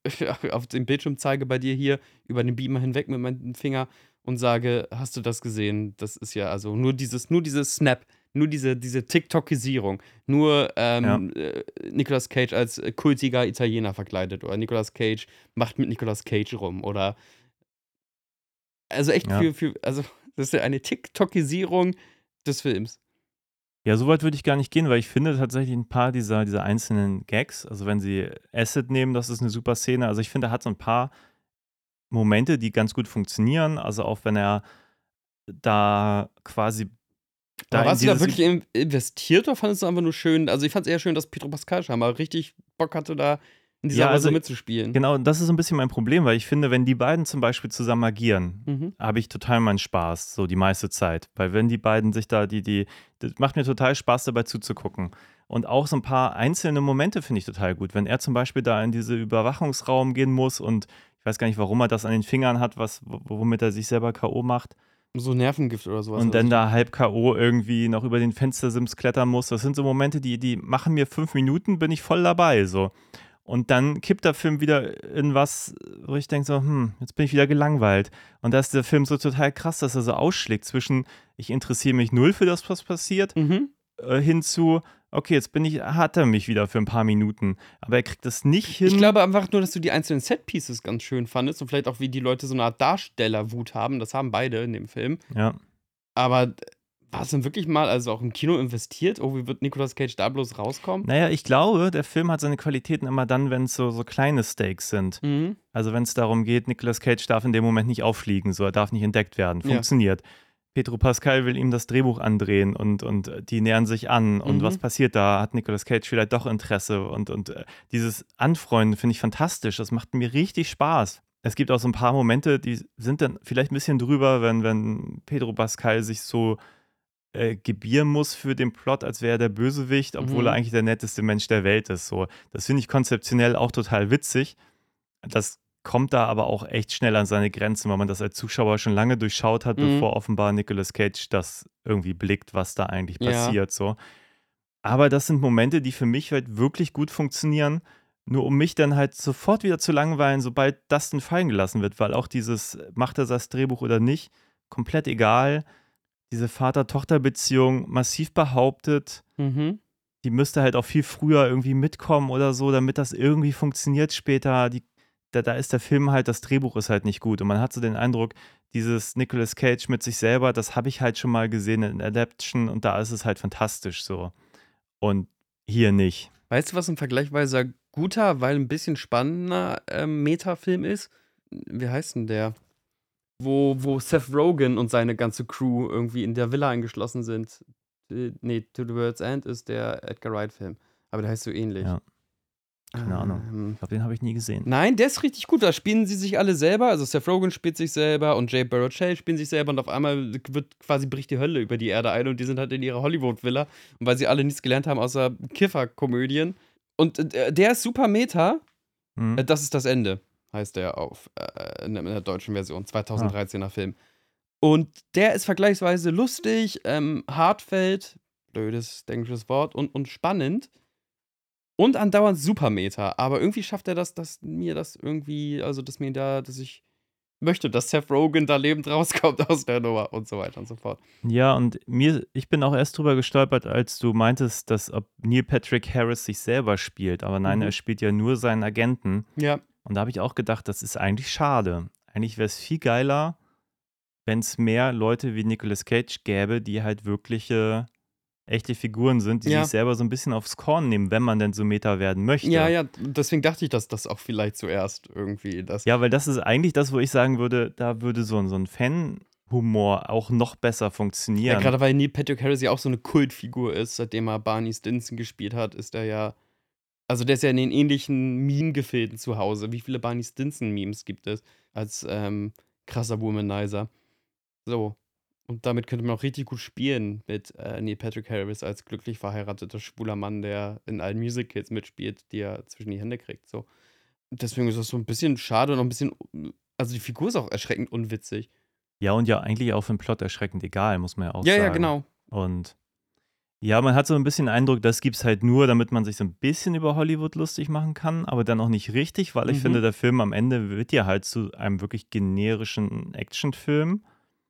*laughs* auf den Bildschirm zeige bei dir hier, über den Beamer hinweg mit meinem Finger und sage, hast du das gesehen? Das ist ja also nur dieses, nur dieses Snap, nur diese, diese TikTokisierung, nur ähm, äh, Nicolas Cage als kultiger Italiener verkleidet oder Nicolas Cage macht mit Nicolas Cage rum oder also echt Ja. für, für, also das ist ja eine TikTokisierung des Films. Ja, so weit würde ich gar nicht gehen, weil ich finde tatsächlich ein paar dieser, dieser einzelnen Gags, also wenn sie Acid nehmen, das ist eine super Szene. Also ich finde, er hat so ein paar Momente, die ganz gut funktionieren. Also auch wenn er da quasi in warst du da wirklich in- investiert oder fandest du einfach nur schön? Also ich fand es eher schön, dass Pedro Pascal scheinbar richtig Bock hatte, da in dieser Ja, so also- mitzuspielen. Genau, das ist so ein bisschen mein Problem, weil ich finde, wenn die beiden zum Beispiel zusammen agieren, Mhm. habe ich total meinen Spaß, so die meiste Zeit. Weil wenn die beiden sich da, die, die, das macht mir total Spaß, dabei zuzugucken. Und auch so ein paar einzelne Momente finde ich total gut. Wenn er zum Beispiel da in diese Überwachungsraum gehen muss und ich weiß gar nicht, warum er das an den Fingern hat, was, womit er sich selber K.O. macht. So Nervengift oder sowas. und dann da halb K.O. irgendwie noch über den Fenstersims klettern muss. Das sind so Momente, die, die machen mir fünf Minuten, bin ich voll dabei. So. Und dann kippt der Film wieder in was, wo ich denke so, hm, jetzt bin ich wieder gelangweilt. Und da ist der Film so total krass, dass er so ausschlägt zwischen, ich interessiere mich null für das, was passiert, Mhm. äh, hin zu, okay, jetzt bin ich, hat er mich wieder für ein paar Minuten. Aber er kriegt das nicht hin. Ich glaube einfach nur, dass du die einzelnen Setpieces ganz schön fandest und vielleicht auch, wie die Leute so eine Art Darstellerwut haben. Das haben beide in dem Film. ja. Aber war es denn wirklich mal, also auch im Kino investiert? Oh, wie wird Nicolas Cage da bloß rauskommen? Naja, ich glaube, der Film hat seine Qualitäten immer dann, wenn es so, so kleine Stakes sind. Mhm. Also wenn es darum geht, Nicolas Cage darf in dem Moment nicht auffliegen, so er darf nicht entdeckt werden. Ja. Funktioniert. Pedro Pascal will ihm das Drehbuch andrehen und, und äh, die nähern sich an. Und Mhm. was passiert da? Hat Nicolas Cage vielleicht doch Interesse? Und, und äh, dieses Anfreunden finde ich fantastisch. Das macht mir richtig Spaß. Es gibt auch so ein paar Momente, die sind dann vielleicht ein bisschen drüber, wenn, wenn Pedro Pascal sich so äh, gebieren muss für den Plot, als wäre er der Bösewicht, obwohl Mhm. er eigentlich der netteste Mensch der Welt ist. So. Das finde ich konzeptionell auch total witzig. Das kommt da aber auch echt schnell an seine Grenzen, weil man das als Zuschauer schon lange durchschaut hat, Mhm. bevor offenbar Nicolas Cage das irgendwie blickt, was da eigentlich Ja. passiert. So. Aber das sind Momente, die für mich halt wirklich gut funktionieren, nur um mich dann halt sofort wieder zu langweilen, sobald das dann fallen gelassen wird, weil auch dieses, macht er das Drehbuch oder nicht, komplett egal. Diese Vater-Tochter-Beziehung massiv behauptet, Mhm. die müsste halt auch viel früher irgendwie mitkommen oder so, damit das irgendwie funktioniert später. Die, da, da ist der Film halt, das Drehbuch ist halt nicht gut. Und man hat so den Eindruck, dieses Nicolas Cage mit sich selber, das habe ich halt schon mal gesehen in Adaption und da ist es halt fantastisch so. Und hier nicht. Weißt du, was ein vergleichsweise guter, weil ein bisschen spannender ähm, Metafilm ist? Wie heißt denn der? Wo, wo Seth Rogen und seine ganze Crew irgendwie in der Villa eingeschlossen sind. Äh, nee, To the World's End ist der Edgar Wright-Film. Aber der heißt so ähnlich. Ja. Keine Ahnung. Ähm, Ich glaube, den habe ich nie gesehen. Nein, der ist richtig gut. Da spielen sie sich alle selber. Also Seth Rogen spielt sich selber und Jay Baruchel spielen sich selber und auf einmal wird quasi bricht die Hölle über die Erde ein und die sind halt in ihrer Hollywood-Villa. Und weil sie alle nichts gelernt haben außer Kiffer-Komödien. Und äh, der ist super Meta. Hm? Äh, Das ist das Ende, heißt der auf äh, in, der, deutschen Version, 2013er Film. Und der ist vergleichsweise lustig, ähm, hartfeld, blödes englisches Wort, und, und spannend. Und andauernd super Meta. Aber irgendwie schafft er das, dass mir das irgendwie, also dass mir da, dass ich möchte, dass Seth Rogen da lebend rauskommt *laughs* aus der Nummer und so weiter und so fort. Ja, und mir, ich bin auch erst drüber gestolpert, als du meintest, dass ob Neil Patrick Harris sich selber spielt. Aber nein, Mhm. er spielt ja nur seinen Agenten. Ja. Und da habe ich auch gedacht, das ist eigentlich schade. Eigentlich wäre es viel geiler, wenn es mehr Leute wie Nicolas Cage gäbe, die halt wirkliche, echte Figuren sind, die Ja. sich selber so ein bisschen aufs Korn nehmen, wenn man denn so Meta werden möchte. Ja, ja, deswegen dachte ich, dass das auch vielleicht zuerst irgendwie das. Ja, weil das ist eigentlich das, wo ich sagen würde, da würde so, ein- so ein Fan-Humor auch noch besser Ja, funktionieren. gerade weil Neil Patrick Harris ja auch so eine Kultfigur ist, seitdem er Barney Stinson gespielt hat, ist er ja. Also der ist ja in den ähnlichen Meme-Gefilden zu Hause. Wie viele Barney Stinson-Memes gibt es als ähm, krasser Womanizer? So. Und damit könnte man auch richtig gut spielen mit äh, Neil Patrick Harris als glücklich verheirateter schwuler Mann, der in allen Musicals mitspielt, die er zwischen die Hände kriegt. So. Deswegen ist das so ein bisschen schade und auch ein bisschen. Also die Figur ist auch erschreckend unwitzig. Ja, und ja, eigentlich auch für den Plot erschreckend egal, muss man ja auch Ja, sagen. ja, genau. Und ja, man hat so ein bisschen den Eindruck, das gibt es halt nur, damit man sich so ein bisschen über Hollywood lustig machen kann, aber dann auch nicht richtig, weil ich Mhm. finde, der Film am Ende wird ja halt zu einem wirklich generischen Actionfilm.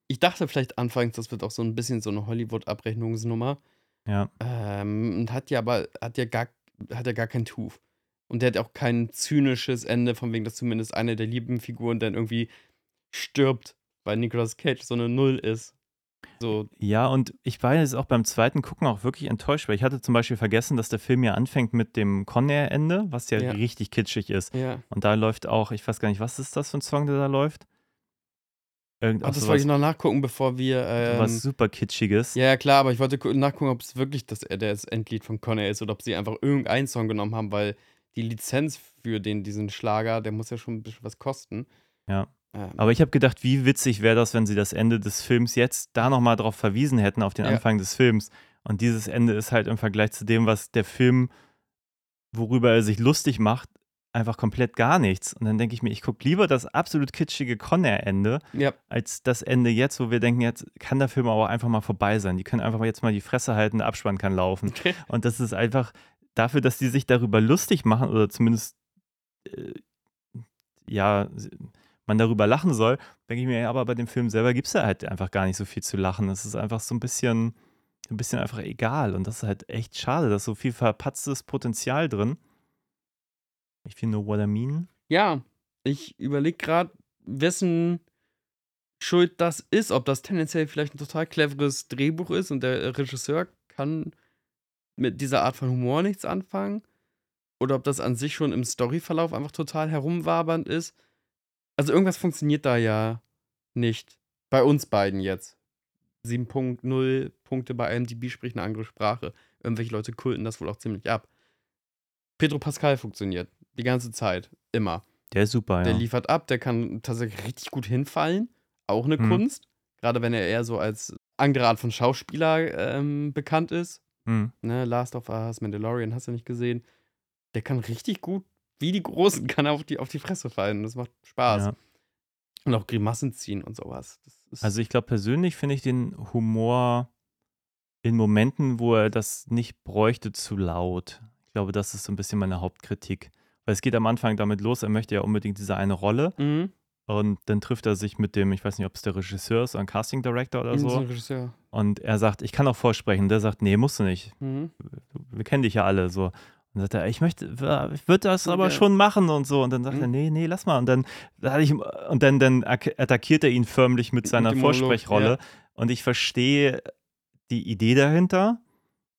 Ich dachte vielleicht anfangs, das wird auch so ein bisschen so eine Hollywood-Abrechnungsnummer. Ja, Ähm, und hat ja aber, hat ja gar, hat ja gar keinen Tuf. Und der hat auch kein zynisches Ende, von wegen, dass zumindest eine der lieben Figuren dann irgendwie stirbt, weil Nicolas Cage so eine Null ist. So, ja, und ich war jetzt auch beim zweiten Gucken auch wirklich enttäuscht, weil ich hatte zum Beispiel vergessen, dass der Film ja anfängt mit dem Conair-Ende, was ja, Ja. richtig kitschig ist. ja. Und da läuft auch, ich weiß gar nicht, was ist das für ein Song, der da läuft? Irgend, Ach, auch das wollte ich noch nachgucken, bevor wir. Ähm, sowas super Kitschiges. ja, ja, klar, aber ich wollte gu- nachgucken, ob es wirklich das, äh, das Endlied von Conner ist oder ob sie einfach irgendeinen Song genommen haben, weil die Lizenz für den, diesen Schlager, der muss ja schon ein bisschen was kosten. Ja. Ähm, Aber ich habe gedacht, wie witzig wäre das, wenn sie das Ende des Films jetzt da nochmal drauf verwiesen hätten, auf den Ja. Anfang des Films. Und dieses Ende ist halt im Vergleich zu dem, was der Film, worüber er sich lustig macht, einfach komplett gar nichts. Und dann denke ich mir, ich gucke lieber das absolut kitschige Conner-Ende, ja, als das Ende jetzt, wo wir denken, jetzt kann der Film aber einfach mal vorbei sein. Die können einfach mal jetzt mal die Fresse halten, der Abspann kann laufen. *laughs* Und das ist einfach dafür, dass die sich darüber lustig machen oder zumindest äh, ja, man darüber lachen soll, denke ich mir, ja, aber bei dem Film selber gibt es ja halt einfach gar nicht so viel zu lachen. Es ist einfach so ein bisschen, ein bisschen einfach egal. Und das ist halt echt schade, da ist so viel verpatztes Potenzial drin. If you know what I mean. Ja, ich überlege gerade, wessen Schuld das ist. Ob das tendenziell vielleicht ein total cleveres Drehbuch ist und der Regisseur kann mit dieser Art von Humor nichts anfangen. Oder ob das an sich schon im Storyverlauf einfach total herumwabernd ist. Also irgendwas funktioniert da ja nicht. Bei uns beiden jetzt. 7.0 Punkte bei IMDb spricht eine andere Sprache. Irgendwelche Leute kulten das wohl auch ziemlich ab. Pedro Pascal funktioniert. Die ganze Zeit. Immer. Der ist super, Der ja. liefert ab, der kann tatsächlich richtig gut hinfallen. Auch eine Mhm. Kunst. Gerade wenn er eher so als andere Art von Schauspieler ähm, bekannt ist. Hm. Ne, Last of Us, Mandalorian, hast du nicht gesehen. Der kann richtig gut, wie die Großen, kann er auf die, auf die Fresse fallen. Das macht Spaß. Ja. Und auch Grimassen ziehen und sowas. Also ich glaube persönlich finde ich den Humor in Momenten, wo er das nicht bräuchte, zu laut. Ich glaube, das ist so ein bisschen meine Hauptkritik. Weil es geht am Anfang damit los, er möchte ja unbedingt diese eine Rolle mhm. und dann trifft er sich mit dem, ich weiß nicht, ob es der Regisseur ist oder ein Casting Director oder so so. Und er sagt, ich kann auch vorsprechen. Der sagt, nee, musst du nicht. Mhm. Wir kennen dich ja alle so. Und dann sagt er, ich möchte, ich würde das aber Ja. schon machen und so. Und dann sagt Mhm. er, nee, nee, lass mal. Und dann, da hatte ich, und dann, dann attackiert er ihn förmlich mit seiner dem Monolog, Vorspechrolle. ja. Und ich verstehe die Idee dahinter,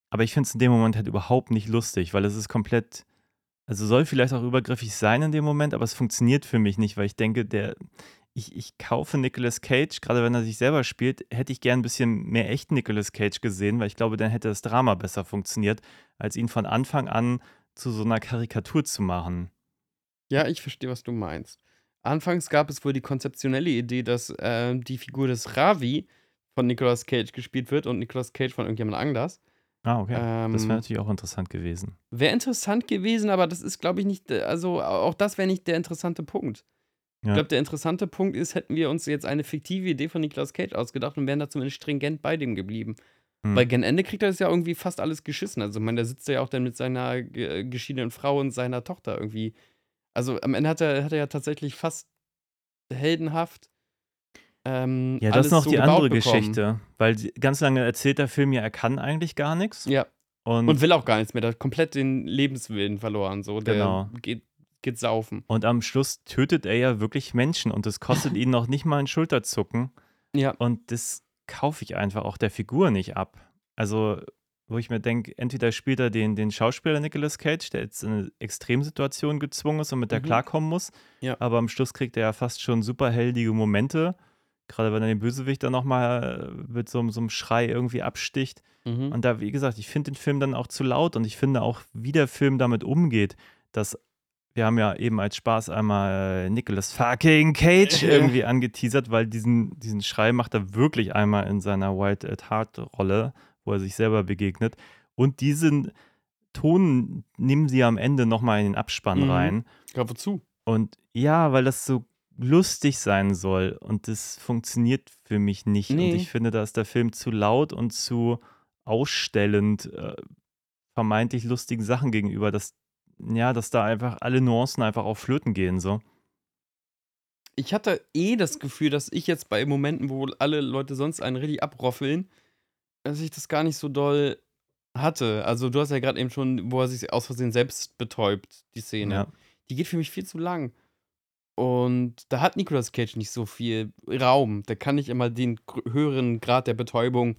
aber ich finde es in dem Moment halt überhaupt nicht lustig, weil es ist komplett, also soll vielleicht auch übergriffig sein in dem Moment, aber es funktioniert für mich nicht, weil ich denke, der, ich, ich kaufe Nicolas Cage, gerade wenn er sich selber spielt, hätte ich gern ein bisschen mehr echten Nicolas Cage gesehen, weil ich glaube, dann hätte das Drama besser funktioniert, als ihn von Anfang an zu so einer Karikatur zu machen. Ja, ich verstehe, was du meinst. Anfangs gab es wohl die konzeptionelle Idee, dass ähm, die Figur des Ravi von Nicolas Cage gespielt wird und Nicolas Cage von irgendjemand anders. Ah, okay. das Ähm, wäre natürlich auch interessant gewesen. Wäre interessant gewesen, aber das ist, glaube ich, nicht, äh, also auch das wäre nicht der interessante Punkt. Ich Ja. glaube, der interessante Punkt ist, hätten wir uns jetzt eine fiktive Idee von Nicolas Cage ausgedacht und wären da zumindest stringent bei dem geblieben. Hm. Weil gen Ende kriegt er das ja irgendwie fast alles geschissen. Also, ich meine, da sitzt er ja auch dann mit seiner ge- geschiedenen Frau und seiner Tochter irgendwie. Also, am Ende hat er, hat er ja tatsächlich fast heldenhaft. Ähm, Ja, das alles ist noch so die andere bekommen. Geschichte, weil ganz lange erzählt der Film ja, er kann eigentlich gar nichts Ja. und Und will auch gar nichts mehr. Der hat komplett den Lebenswillen verloren. So. Der Genau. geht, geht saufen. und am Schluss tötet er ja wirklich Menschen und es kostet *laughs* ihn noch nicht mal ein Schulterzucken Ja. und das kaufe ich einfach auch der Figur nicht ab. Also, wo ich mir denke, entweder spielt er den, den Schauspieler Nicolas Cage, der jetzt in eine Extremsituation gezwungen ist und mit der Mhm. klarkommen muss, Ja. aber am Schluss kriegt er ja fast schon superheldige Momente, gerade wenn er den Bösewicht dann nochmal mit so, so einem Schrei irgendwie absticht. Mhm. Und da, wie gesagt, ich finde den Film dann auch zu laut und ich finde auch, wie der Film damit umgeht, dass wir haben ja eben als Spaß einmal äh, Nicolas fucking Cage *laughs* irgendwie angeteasert, weil diesen, diesen Schrei macht er wirklich einmal in seiner White at Heart Rolle, wo er sich selber begegnet. Und diesen Ton nehmen sie am Ende nochmal in den Abspann Mhm. rein. Ja, wozu? Und ja, weil das so lustig sein soll und das funktioniert für mich nicht. Nee. Und ich finde, da ist der Film zu laut und zu ausstellend äh, vermeintlich lustigen Sachen gegenüber, dass, ja, dass da einfach alle Nuancen einfach auf Flöten gehen. So. Ich hatte eh das Gefühl, dass ich jetzt bei Momenten, wo alle Leute sonst einen richtig abroffeln, dass ich das gar nicht so doll hatte. Also du hast ja gerade eben schon, wo er sich aus Versehen selbst betäubt, die Szene. Ja. Die geht für mich viel zu lang. Und da hat Nicolas Cage nicht so viel Raum. Der kann nicht immer den höheren Grad der Betäubung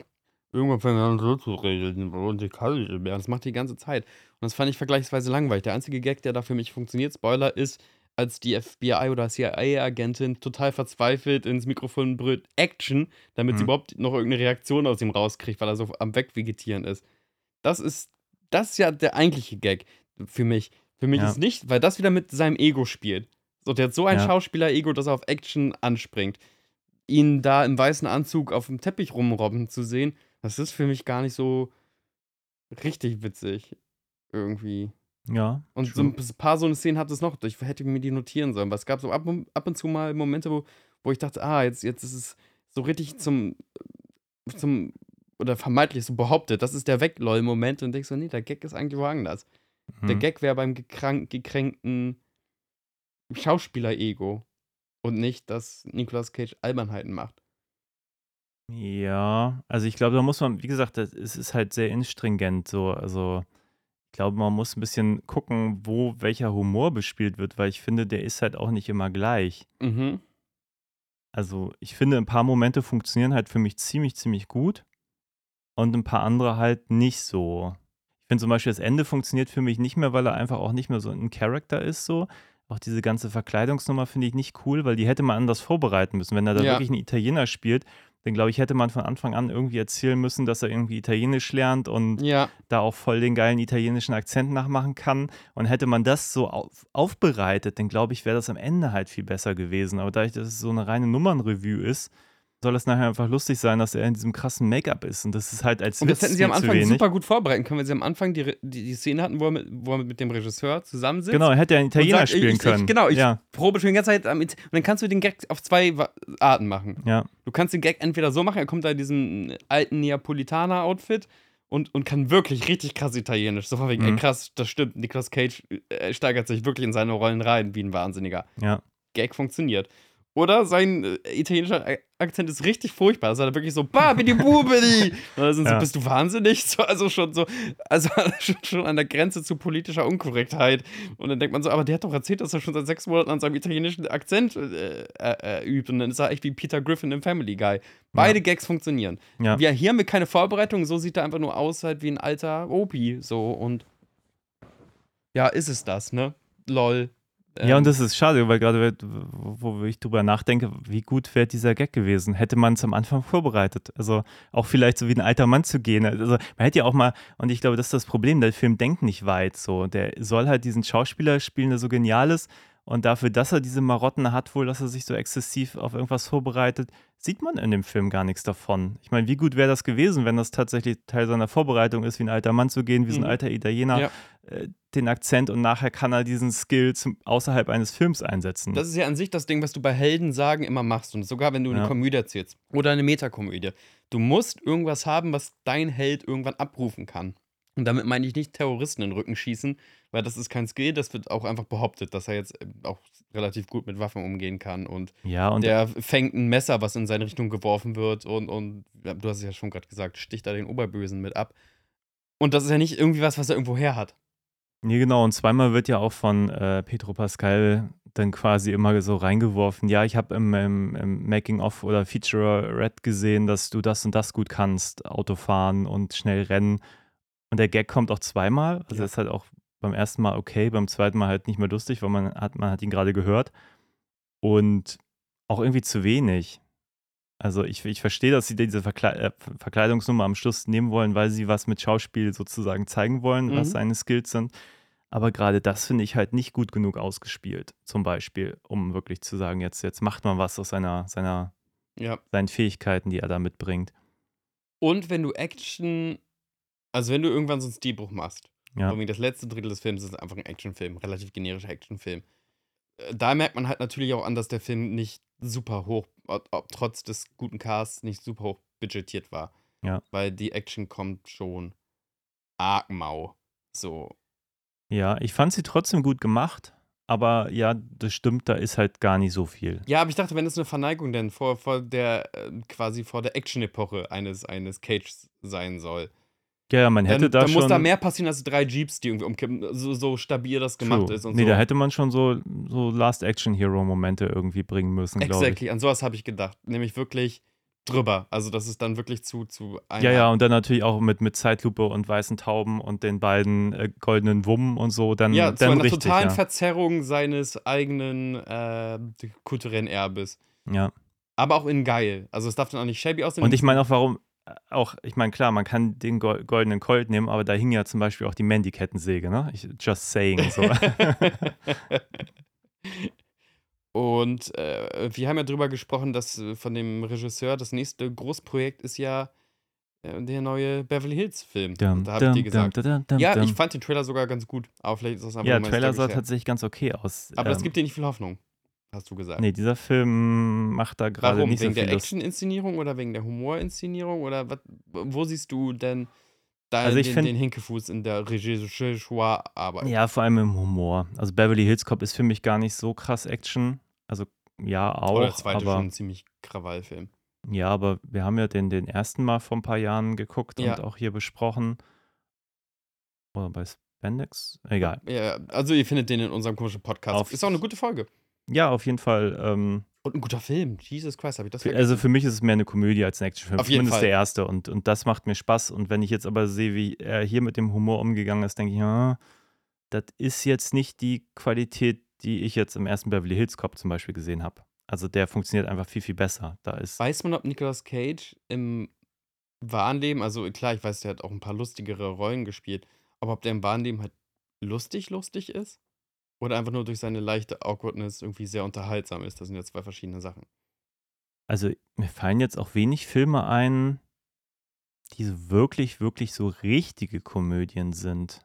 irgendwann fängt er an so zu reden und ich kann nicht mehr. Das macht die ganze Zeit. Und das fand ich vergleichsweise langweilig. Der einzige Gag, der da für mich funktioniert, Spoiler, ist, als die FBI oder CIA-Agentin total verzweifelt ins Mikrofon brüllt Action, damit sie Mhm. überhaupt noch irgendeine Reaktion aus ihm rauskriegt, weil er so am Wegvegetieren ist. Das ist, das ist ja der eigentliche Gag für mich. Für mich Ja. ist nicht, weil das wieder mit seinem Ego spielt. So, der hat so ein Ja. Schauspieler-Ego, dass er auf Action anspringt. Ihn da im weißen Anzug auf dem Teppich rumrobben zu sehen, das ist für mich gar nicht so richtig witzig. Irgendwie. Ja. Und so ein paar so eine Szenen hat es noch. Ich hätte mir die notieren sollen. Aber es gab so ab, und- ab und zu mal Momente, wo, wo ich dachte, ah, jetzt, jetzt ist es so richtig zum, zum, oder vermeintlich so behauptet, das ist der Weg-Lol-Moment. Und denkst so, nee, der Gag ist eigentlich woanders. Der Mhm. Gag wäre beim gekrank, gekränkten Schauspieler-Ego. Und nicht, dass Nicolas Cage Albernheiten macht. Ja, also ich glaube, da muss man, wie gesagt, das, es ist halt sehr instringent so. Also ich glaube, man muss ein bisschen gucken, wo welcher Humor bespielt wird, weil ich finde, der ist halt auch nicht immer gleich. Mhm. Also ich finde, ein paar Momente funktionieren halt für mich ziemlich, ziemlich gut und ein paar andere halt nicht so. Ich finde zum Beispiel, das Ende funktioniert für mich nicht mehr, weil er einfach auch nicht mehr so ein Charakter ist so. Auch diese ganze Verkleidungsnummer finde ich nicht cool, weil die hätte man anders vorbereiten müssen. Wenn er da Ja. wirklich einen Italiener spielt, dann glaube ich, hätte man von Anfang an irgendwie erzählen müssen, dass er irgendwie Italienisch lernt und Ja. da auch voll den geilen italienischen Akzent nachmachen kann. Und hätte man das so auf, aufbereitet, dann glaube ich, wäre das am Ende halt viel besser gewesen. Aber dadurch, dass es so eine reine Nummernreview ist, soll es nachher einfach lustig sein, dass er in diesem krassen Make-up ist. Und das ist halt als Und das Witz hätten sie am Anfang super gut vorbereiten können, wenn sie am Anfang die, die, die Szene hatten, wo er, mit, wo er mit dem Regisseur zusammensitzt. Genau, er hätte ja einen Italiener sagt, spielen ich, können. Ich, genau, ich ja, probe schon die ganze Zeit am It- Und dann kannst du den Gag auf zwei Arten machen. ja, Du kannst den Gag entweder so machen, er kommt da in diesem alten Neapolitaner-Outfit und, und kann wirklich richtig krass italienisch. So von wegen, ey Mhm. krass, das stimmt, Nicolas Cage äh, steigert sich wirklich in seine Rollen rein wie ein Wahnsinniger. ja. Gag funktioniert. Oder sein äh, italienischer Akzent ist richtig furchtbar. Also er wirklich so, Babidi Bubidi. Dann sind so, Ja. bist du wahnsinnig? So, also schon so, also *laughs* schon, schon an der Grenze zu politischer Unkorrektheit. Und dann denkt man so, aber der hat doch erzählt, dass er schon seit sechs Monaten an seinem italienischen Akzent äh, äh, äh, übt. Und dann ist er echt wie Peter Griffin im Family Guy. Beide Gags funktionieren. Ja. Wir, hier haben wir keine Vorbereitung, so sieht er einfach nur aus, halt wie ein alter Opi. So und ja, ist es das, ne? Lol. Ja, und Ähm, das ist schade, weil gerade, wo wo ich drüber nachdenke, wie gut wäre dieser Gag gewesen, hätte man es am Anfang vorbereitet. Also auch vielleicht so wie ein alter Mann zu gehen. Also man hätte ja auch mal, und ich glaube, das ist das Problem, der Film denkt nicht weit so. Der soll halt diesen Schauspieler spielen, der so genial ist. Und dafür, dass er diese Marotten hat, wohl, dass er sich so exzessiv auf irgendwas vorbereitet, sieht man in dem Film gar nichts davon. Ich meine, wie gut wäre das gewesen, wenn das tatsächlich Teil seiner Vorbereitung ist, wie ein alter Mann zu gehen, wie so ein Mhm. alter Italiener, Ja. Äh, den Akzent und nachher kann er diesen Skill zum, außerhalb eines Films einsetzen. Das ist ja an sich das Ding, was du bei Helden sagen immer machst. Und sogar wenn du eine Ja. Komödie erzählst oder eine Metakomödie. Du musst irgendwas haben, was dein Held irgendwann abrufen kann. Und damit meine ich nicht Terroristen in den Rücken schießen, weil das ist kein Skill, das wird auch einfach behauptet, dass er jetzt äh, auch relativ gut mit Waffen umgehen kann. Und, Ja, und der fängt ein Messer, was in seine Richtung geworfen wird und, und du hast es ja schon gerade gesagt, sticht da den Oberbösen mit ab. Und das ist ja nicht irgendwie was, was er irgendwo her hat. Nee, genau. Und zweimal wird ja auch von äh, Pedro Pascal dann quasi immer so reingeworfen. Ja, ich habe im, im, im Making-of oder Feature-Red gesehen, dass du das und das gut kannst. Autofahren und schnell rennen. Und der Gag kommt auch zweimal. Also Ja. ist halt auch beim ersten Mal okay, beim zweiten Mal halt nicht mehr lustig, weil man hat, man hat ihn gerade gehört. Und auch irgendwie zu wenig. Also ich, ich verstehe, dass sie diese Verkle äh, Verkleidungsnummer am Schluss nehmen wollen, weil sie was mit Schauspiel sozusagen zeigen wollen, was Mhm. seine Skills sind. Aber gerade das finde ich halt nicht gut genug ausgespielt, zum Beispiel, um wirklich zu sagen, jetzt, jetzt macht man was aus seiner, seiner, Ja. seinen Fähigkeiten, die er da mitbringt. Und wenn du Action, also wenn du irgendwann so einen Stilbruch machst, Ja. irgendwie das letzte Drittel des Films ist einfach ein Actionfilm, relativ generischer Actionfilm. Da merkt man halt natürlich auch an, dass der Film nicht super hoch, trotz des guten Casts nicht super hoch budgetiert war. Ja. Weil die Action kommt schon arg mau. So. Ja, ich fand sie trotzdem gut gemacht, aber ja, das stimmt, da ist halt gar nicht so viel. Ja, aber ich dachte, wenn es eine Verneigung denn vor, vor der, äh, quasi vor der Action-Epoche eines, eines Cages sein soll. Ja, ja, man hätte Dann, da dann schon. muss da mehr passieren als drei Jeeps, die irgendwie umkippen, so, so stabil das gemacht True. ist und nee, so. da hätte man schon so, so Last-Action-Hero-Momente irgendwie bringen müssen, glaube ich. Exactly, an sowas habe ich gedacht. Nämlich wirklich drüber. Also, das ist dann wirklich zu, zu. Ja, ja, und dann natürlich auch mit, mit Zeitlupe und weißen Tauben und den beiden äh, goldenen Wummen und so, dann, Ja, zu dann einer richtig. totalen Ja. Verzerrung seines eigenen äh, kulturellen Erbes. ja. Aber auch in geil. Also, es darf dann auch nicht shabby aussehen. Und ich meine auch, warum, auch, ich meine, klar, man kann den Gol- goldenen Colt nehmen, aber da hing ja zum Beispiel auch die Mandy-Kettensäge, ne? Ich, just saying, so. *laughs* Und äh, wir haben ja drüber gesprochen, dass äh, von dem Regisseur das nächste Großprojekt ist ja äh, der neue Beverly Hills-Film. Da habe ich dum, dir gesagt. dum, dum, Ja, ich fand den Trailer sogar ganz gut. Aber vielleicht ist das einfach Ja, mein Trailer sah tatsächlich ganz okay aus. Aber das Ähm, gibt dir nicht viel Hoffnung, hast du gesagt. Nee, dieser Film macht da gerade nicht Wegen so viel der Lust. Action-Inszenierung oder wegen der Humor-Inszenierung? Oder wat, wo siehst du denn da Also ich den, find- den Hinkefuß in der Regisseur-Arbeit? Ja, vor allem im Humor. Also Beverly Hills Cop ist für mich gar nicht so krass Action. Also ja, auch. Oder der zweite aber, schon ein ziemlich Krawallfilm. Ja, aber wir haben ja den, den ersten Mal vor ein paar Jahren geguckt Ja. und auch hier besprochen. Oder bei Spandex? Egal. Ja, also ihr findet den in unserem komischen Podcast. Auf- ist auch eine gute Folge. Ja, auf jeden Fall. Ähm, Und ein guter Film. Jesus Christ, habe ich das vergessen. also für mich ist es mehr eine Komödie als ein Actionfilm. Auf jeden Zumindest Fall. der erste. Und, und das macht mir Spaß. Und wenn ich jetzt aber sehe, wie er hier mit dem Humor umgegangen ist, denke ich, ja, das ist jetzt nicht die Qualität, die ich jetzt im ersten Beverly Hills Cop zum Beispiel gesehen habe. Also der funktioniert einfach viel, viel besser. Da ist. Weiß man, ob Nicolas Cage im wahren Leben, also klar, ich weiß, der hat auch ein paar lustigere Rollen gespielt, aber ob der im wahren Leben halt lustig, lustig ist? Oder einfach nur durch seine leichte Awkwardness irgendwie sehr unterhaltsam ist? Das sind ja zwei verschiedene Sachen. Also mir fallen jetzt auch wenig Filme ein, die so wirklich, wirklich so richtige Komödien sind.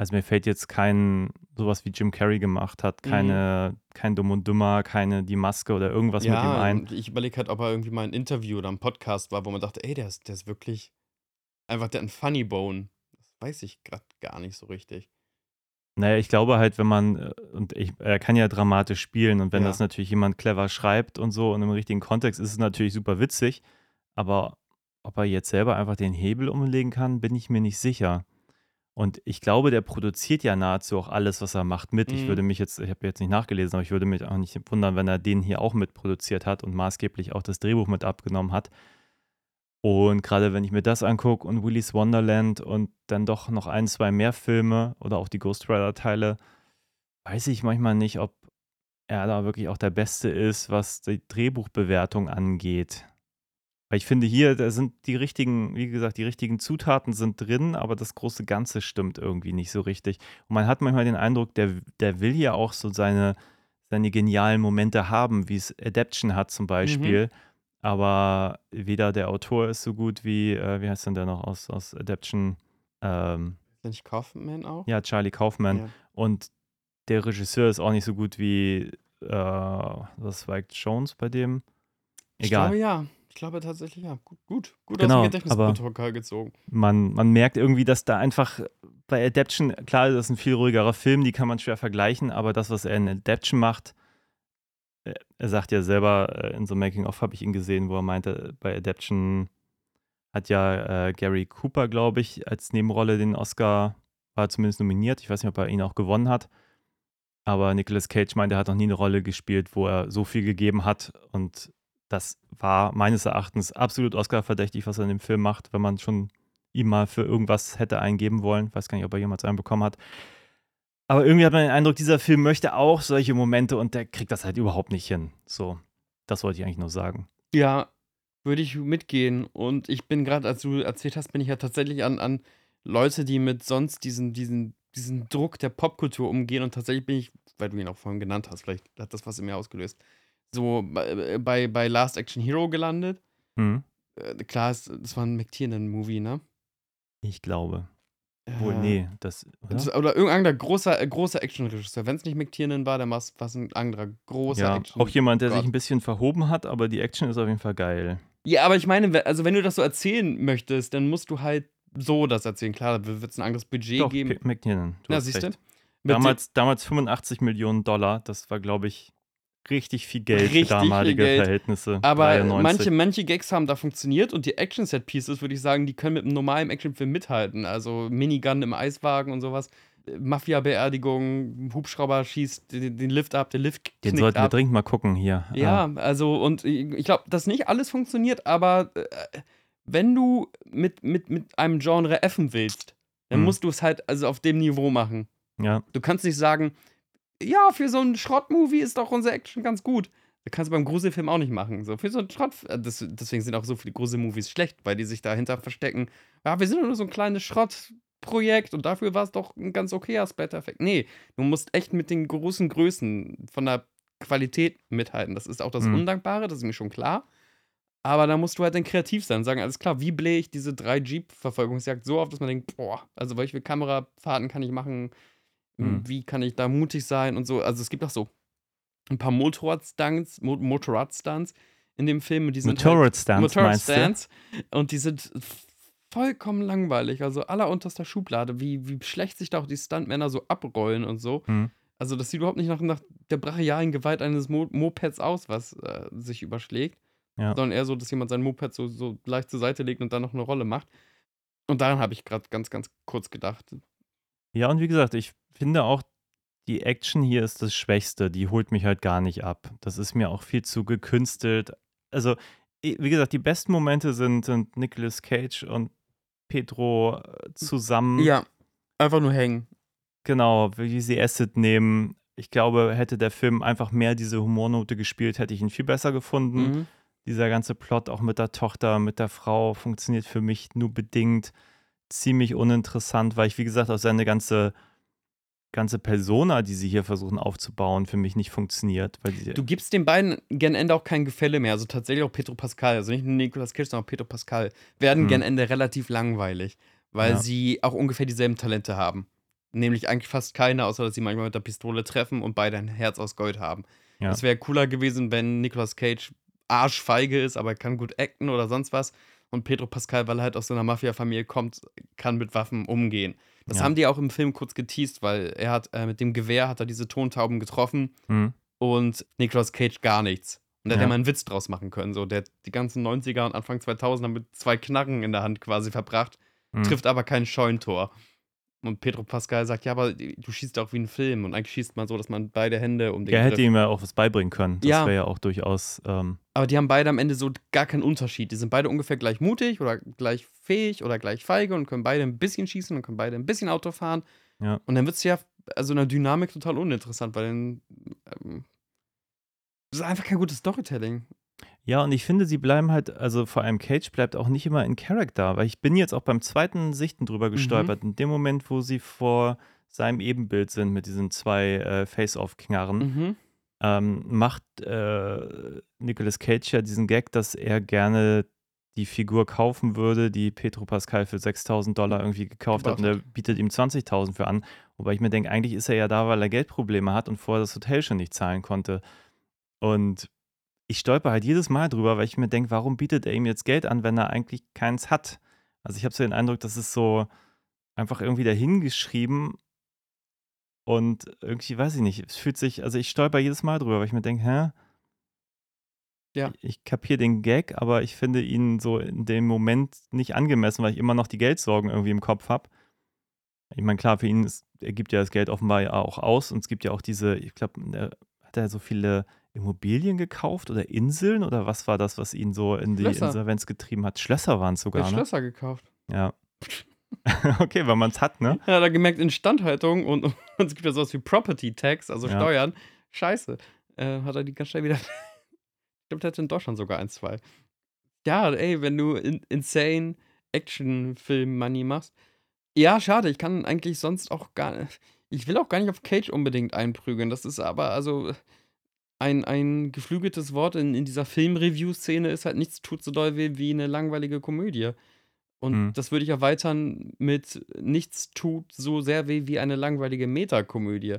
Also mir fällt jetzt kein, sowas wie Jim Carrey gemacht hat, Mhm. keine, kein Dumm und Dümmer, keine Die Maske oder irgendwas mit ihm ja, ein. ich überlege halt, ob er irgendwie mal ein Interview oder ein Podcast war, wo man dachte, ey, der ist, der ist wirklich einfach, der hat einen Funny Bone. Das weiß ich gerade gar nicht so richtig. Naja, ich glaube halt, wenn man, äh, und ich, er kann ja dramatisch spielen und wenn Ja. das natürlich jemand clever schreibt und so und im richtigen Kontext ist es natürlich super witzig, aber ob er jetzt selber einfach den Hebel umlegen kann, bin ich mir nicht sicher. Und ich glaube, der produziert ja nahezu auch alles, was er macht, mit. Ich Mhm. würde mich jetzt, ich habe jetzt nicht nachgelesen, aber ich würde mich auch nicht wundern, wenn er den hier auch mitproduziert hat und maßgeblich auch das Drehbuch mit abgenommen hat. Und gerade wenn ich mir das angucke und Willy's Wonderland und dann doch noch ein, zwei mehr Filme oder auch die Ghost Rider-Teile, weiß ich manchmal nicht, ob er da wirklich auch der Beste ist, was die Drehbuchbewertung angeht. Weil ich finde hier, da sind die richtigen, wie gesagt, die richtigen Zutaten sind drin, aber das große Ganze stimmt irgendwie nicht so richtig. Und man hat manchmal den Eindruck, der, der will ja auch so seine, seine genialen Momente haben, wie es Adaption hat zum Beispiel. Aber weder der Autor ist so gut wie, äh, wie heißt denn der noch aus, aus Adaption? Ähm, Ist nicht Kaufman auch? ja, Charlie Kaufman. Ja. Und der Regisseur ist auch nicht so gut wie, äh, das war Jones bei dem. Ich Egal. glaube ja. Ich glaube tatsächlich, ja. Gut, gut, gut Genau, aus dem Gedächtnisprotokoll gezogen. Man, man merkt irgendwie, dass da einfach bei Adaption, klar, das ist ein viel ruhigerer Film, die kann man schwer vergleichen, aber das, was er in Adaption macht, er sagt ja selber, äh, in so Making-of habe ich ihn gesehen, wo er meinte, bei Adaption hat ja äh, Gary Cooper, glaube ich, als Nebenrolle den Oscar, war zumindest nominiert. Ich weiß nicht, ob er ihn auch gewonnen hat. Aber Nicolas Cage meinte, er hat noch nie eine Rolle gespielt, wo er so viel gegeben hat. Und das war meines Erachtens absolut Oscar-verdächtig, was er in dem Film macht, wenn man schon ihm mal für irgendwas hätte eingeben wollen. Weiß gar nicht, ob er jemals einen bekommen hat. Aber irgendwie hat man den Eindruck, dieser Film möchte auch solche Momente und der kriegt das halt überhaupt nicht hin. So, das wollte ich eigentlich nur sagen. Ja, würde ich mitgehen. Und ich bin gerade, als du erzählt hast, bin ich ja tatsächlich an, an Leute, die mit sonst diesen, diesen, diesen Druck der Popkultur umgehen. Und tatsächlich bin ich, weil du ihn auch vorhin genannt hast, vielleicht hat das was in mir ausgelöst, so bei, bei, bei Last Action Hero gelandet. Hm. Äh, klar, es- das war ein McTiernan-Movie, ne? Ich glaube. Wohl, Äh, nee, das. Oder? Das, oder irgendein großer, äh, großer Actionregisseur. Wenn es nicht McTiernan war, dann war es ein anderer großer ja, Action. auch jemand, der sich Gott. ein bisschen verhoben hat, aber die Action ist auf jeden Fall geil. Ja, aber ich meine, also wenn du das so erzählen möchtest, dann musst du halt so das erzählen. Klar, da wird es ein anderes Budget Doch, geben. McTiernan. du Na, hast siehst du? Damals, damals 85 Millionen Dollar, das war, glaube ich, richtig viel Geld Richtig für damalige Geld. Verhältnisse. Aber 93. manche, manche Gags haben da funktioniert und die Action-Set-Pieces, würde ich sagen, die können mit einem normalen Actionfilm mithalten. Also Minigun im Eiswagen und sowas. Äh, Mafia-Beerdigung, Hubschrauber schießt den, den Lift ab, der Lift Den sollten wir ab. dringend mal gucken hier. Ja, also und ich, glaube, dass nicht alles funktioniert, aber äh, wenn du mit, mit, mit einem Genre effen willst, dann Hm. musst du es halt also auf dem Niveau machen. Ah, ja. Du kannst nicht sagen, ja, für so einen Schrottmovie ist doch unsere Action ganz gut. Das kannst du beim Gruselfilm auch nicht machen. So, für so einen Schrott, äh, das, deswegen sind auch so viele Gruselmovies schlecht, weil die sich dahinter verstecken. Ja, wir sind nur so ein kleines Schrottprojekt und dafür war es doch ein ganz okayer Splatter-Effekt. Nee, du musst echt mit den großen Größen von der Qualität mithalten. Das ist auch das Mhm. Undankbare, das ist mir schon klar. Aber da musst du halt dann kreativ sein und sagen, alles klar, wie blähe ich diese drei Jeep-Verfolgungsjagd so auf, dass man denkt, boah, also welche Kamerafahrten kann ich machen, Mhm. wie kann ich da mutig sein und so. Also es gibt auch so ein paar Motorrad-Stunts, Mo Motorrad-Stunts in dem Film die sind Motorrad Stunts, halt, Motorrad und die sind vollkommen langweilig, also allerunterster Schublade, wie, wie schlecht sich da auch die Stuntmänner so abrollen und so. Hm. Also das sieht überhaupt nicht nach, nach der brachialen Gewalt eines Mo Mopeds aus, was äh, sich überschlägt, Ja. sondern eher so, dass jemand sein Moped so, so leicht zur Seite legt und dann noch eine Rolle macht. Und daran habe ich gerade ganz, ganz kurz gedacht. Ja, und wie gesagt, ich finde auch, die Action hier ist das Schwächste. Die holt mich halt gar nicht ab. Das ist mir auch viel zu gekünstelt. Also, wie gesagt, die besten Momente sind, sind Nicolas Cage und Pedro äh, zusammen. Ja, einfach nur hängen. Genau, wie sie Acid nehmen. Ich glaube, hätte der Film einfach mehr diese Humornote gespielt, hätte ich ihn viel besser gefunden. Mhm. Dieser ganze Plot auch mit der Tochter, mit der Frau funktioniert für mich nur bedingt ziemlich uninteressant, weil ich, wie gesagt, auch seine ganze, ganze Persona, die sie hier versuchen aufzubauen, für mich nicht funktioniert. Du gibst den beiden gen Ende auch kein Gefälle mehr. Also tatsächlich auch Pedro Pascal, also nicht nur Nicolas Cage, sondern auch Pedro Pascal, werden Hm. gen Ende relativ langweilig, weil Ja. sie auch ungefähr dieselben Talente haben. Nämlich eigentlich fast keine, außer dass sie manchmal mit der Pistole treffen und beide ein Herz aus Gold haben. Ja. Es wäre cooler gewesen, wenn Nicolas Cage arschfeige ist, aber er kann gut acten oder sonst was. Und Pedro Pascal, weil er halt aus so einer Mafia-Familie kommt, kann mit Waffen umgehen. Das Ja. haben die auch im Film kurz geteased, weil er hat äh, mit dem Gewehr hat er diese Tontauben getroffen Hm, und Nicolas Cage gar nichts. Und da hätte Ja. er mal einen Witz draus machen können. So, der hat die ganzen 90er und Anfang 2000er mit zwei Knarren in der Hand quasi verbracht, hm. trifft aber kein Scheuntor. Und Pedro Pascal sagt, ja, aber du schießt auch wie ein Film. Und eigentlich schießt man so, dass man beide Hände um den Er hätte ihm ja auch was beibringen können. Das Ja. wäre ja auch durchaus. Ähm, Aber die haben beide am Ende so gar keinen Unterschied. Die sind beide ungefähr gleich mutig oder gleich fähig oder gleich feige und können beide ein bisschen schießen und können beide ein bisschen Auto fahren. Ja. Und dann wird es ja, also in der Dynamik total uninteressant, weil dann ähm, das ist einfach kein gutes Storytelling. Ja, und ich finde, sie bleiben halt, also vor allem Cage bleibt auch nicht immer in Character, weil ich bin jetzt auch beim zweiten Sichten drüber gestolpert. In dem Moment, wo sie vor seinem Ebenbild sind mit diesen zwei äh, Face-Off-Knarren, Mhm. ähm, macht äh, Nicolas Cage ja diesen Gag, dass er gerne die Figur kaufen würde, die Petro Pascal für 6000 Dollar irgendwie gekauft hat und Gebraucht er bietet ihm 20.000 für an. Wobei ich mir denke, eigentlich ist er ja da, weil er Geldprobleme hat und vorher das Hotel schon nicht zahlen konnte. Und ich stolper halt jedes Mal drüber, weil ich mir denke, warum bietet er ihm jetzt Geld an, wenn er eigentlich keins hat? Also ich habe so den Eindruck, das ist so einfach irgendwie dahingeschrieben und irgendwie, weiß ich nicht, es fühlt sich, also ich stolper jedes Mal drüber, weil ich mir denke, hä? Ja. Ich kapiere den Gag, aber ich finde ihn so in dem Moment nicht angemessen, weil ich immer noch die Geldsorgen irgendwie im Kopf habe. Ich meine, klar, für ihn ist, er gibt ja das Geld offenbar ja auch aus und es gibt ja auch diese, ich glaube, hat er so viele Immobilien gekauft oder Inseln oder was war das, was ihn so in die Schlösser. Insolvenz getrieben hat? Schlösser waren es sogar, ne? Schlösser gekauft. Ja. *laughs* *laughs* okay, weil man es hat, ne? Er hat er gemerkt, Instandhaltung und, *laughs* und es gibt ja sowas wie Property Tax, also Ja. Steuern. Scheiße. Äh, hat er die ganz schnell wieder. ich glaube, der hat in Deutschland sogar ein, zwei. Ja, ey, wenn du in, insane Action-Film-Money machst. Ja, schade, ich kann eigentlich sonst auch gar nicht. Ich will auch gar nicht auf Cage unbedingt einprügeln. Das ist aber, also, ein, ein geflügeltes Wort in, in dieser Film-Review-Szene ist halt nichts tut so doll weh wie eine langweilige Komödie. Und Hm. das würde ich erweitern mit nichts tut so sehr weh wie eine langweilige Metakomödie.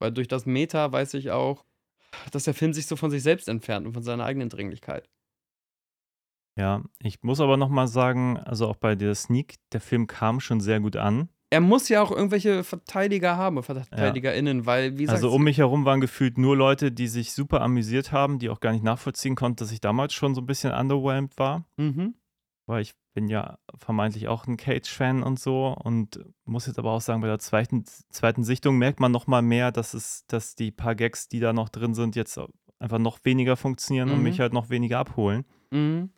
Weil durch das Meta weiß ich auch, dass der Film sich so von sich selbst entfernt und von seiner eigenen Dringlichkeit. Ja, ich muss aber noch mal sagen, also auch bei der Sneak, der Film kam schon sehr gut an. Er muss ja auch irgendwelche Verteidiger haben, VerteidigerInnen, weil, wie gesagt, Also um mich herum waren gefühlt nur Leute, die sich super amüsiert haben, die auch gar nicht nachvollziehen konnten, dass ich damals schon so ein bisschen underwhelmed war. mhm. weil ich bin ja vermeintlich auch ein Cage-Fan und so und muss jetzt aber auch sagen, bei der zweiten, zweiten Sichtung merkt man noch mal mehr, dass es, dass die paar Gags, die da noch drin sind, jetzt einfach noch weniger funktionieren und Mhm. mich halt noch weniger abholen. Mhm.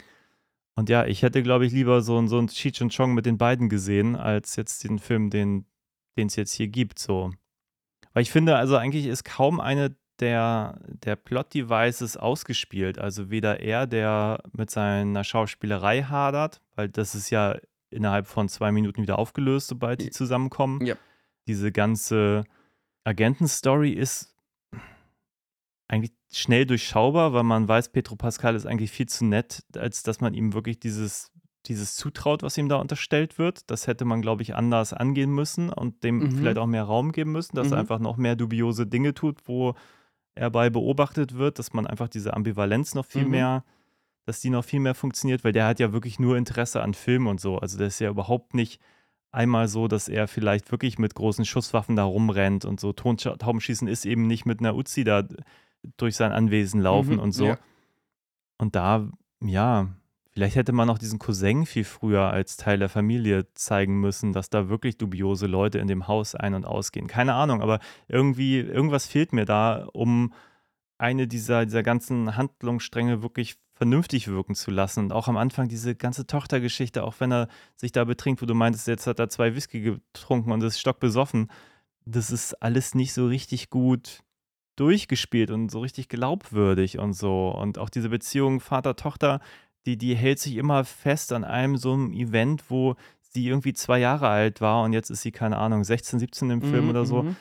Und ja, ich hätte, glaube ich, lieber so, ein- so ein Cheech und Chong mit den beiden gesehen, als jetzt den Film, den es jetzt hier gibt. So. Weil ich finde, also eigentlich ist kaum eine der, der Plot-Devices ausgespielt. Also weder er, der mit seiner Schauspielerei hadert, weil das ist ja innerhalb von zwei Minuten wieder aufgelöst, sobald die zusammenkommen. Ja. Diese ganze Agentenstory ist eigentlich schnell durchschaubar, weil man weiß, Petro Pascal ist eigentlich viel zu nett, als dass man ihm wirklich dieses, dieses zutraut, was ihm da unterstellt wird. Das hätte man, glaube ich, anders angehen müssen und dem Mhm. vielleicht auch mehr Raum geben müssen, dass er Mhm. einfach noch mehr dubiose Dinge tut, wo er bei beobachtet wird, dass man einfach diese Ambivalenz noch viel Mhm. mehr, dass die noch viel mehr funktioniert, weil der hat ja wirklich nur Interesse an Film und so. Also der ist ja überhaupt nicht einmal so, dass er vielleicht wirklich mit großen Schusswaffen da rumrennt und so. Tontaubenschießen ist eben nicht mit einer Uzi da durch sein Anwesen laufen Mhm, und so. ja. Und da, ja, vielleicht hätte man auch diesen Cousin viel früher als Teil der Familie zeigen müssen, dass da wirklich dubiose Leute in dem Haus ein- und ausgehen. Keine Ahnung, aber irgendwie, irgendwas fehlt mir da, um eine dieser, dieser ganzen Handlungsstränge wirklich vernünftig wirken zu lassen. Und auch am Anfang diese ganze Tochtergeschichte, auch wenn er sich da betrinkt, wo du meintest, jetzt hat er zwei Whisky getrunken und ist stockbesoffen, das ist alles nicht so richtig gut durchgespielt und so richtig glaubwürdig und so. Und auch diese Beziehung Vater-Tochter, die, die hält sich immer fest an einem so einem Event, wo sie irgendwie zwei Jahre alt war und jetzt ist sie, keine Ahnung, 16, 17 im Film Mhm, oder so. mhm.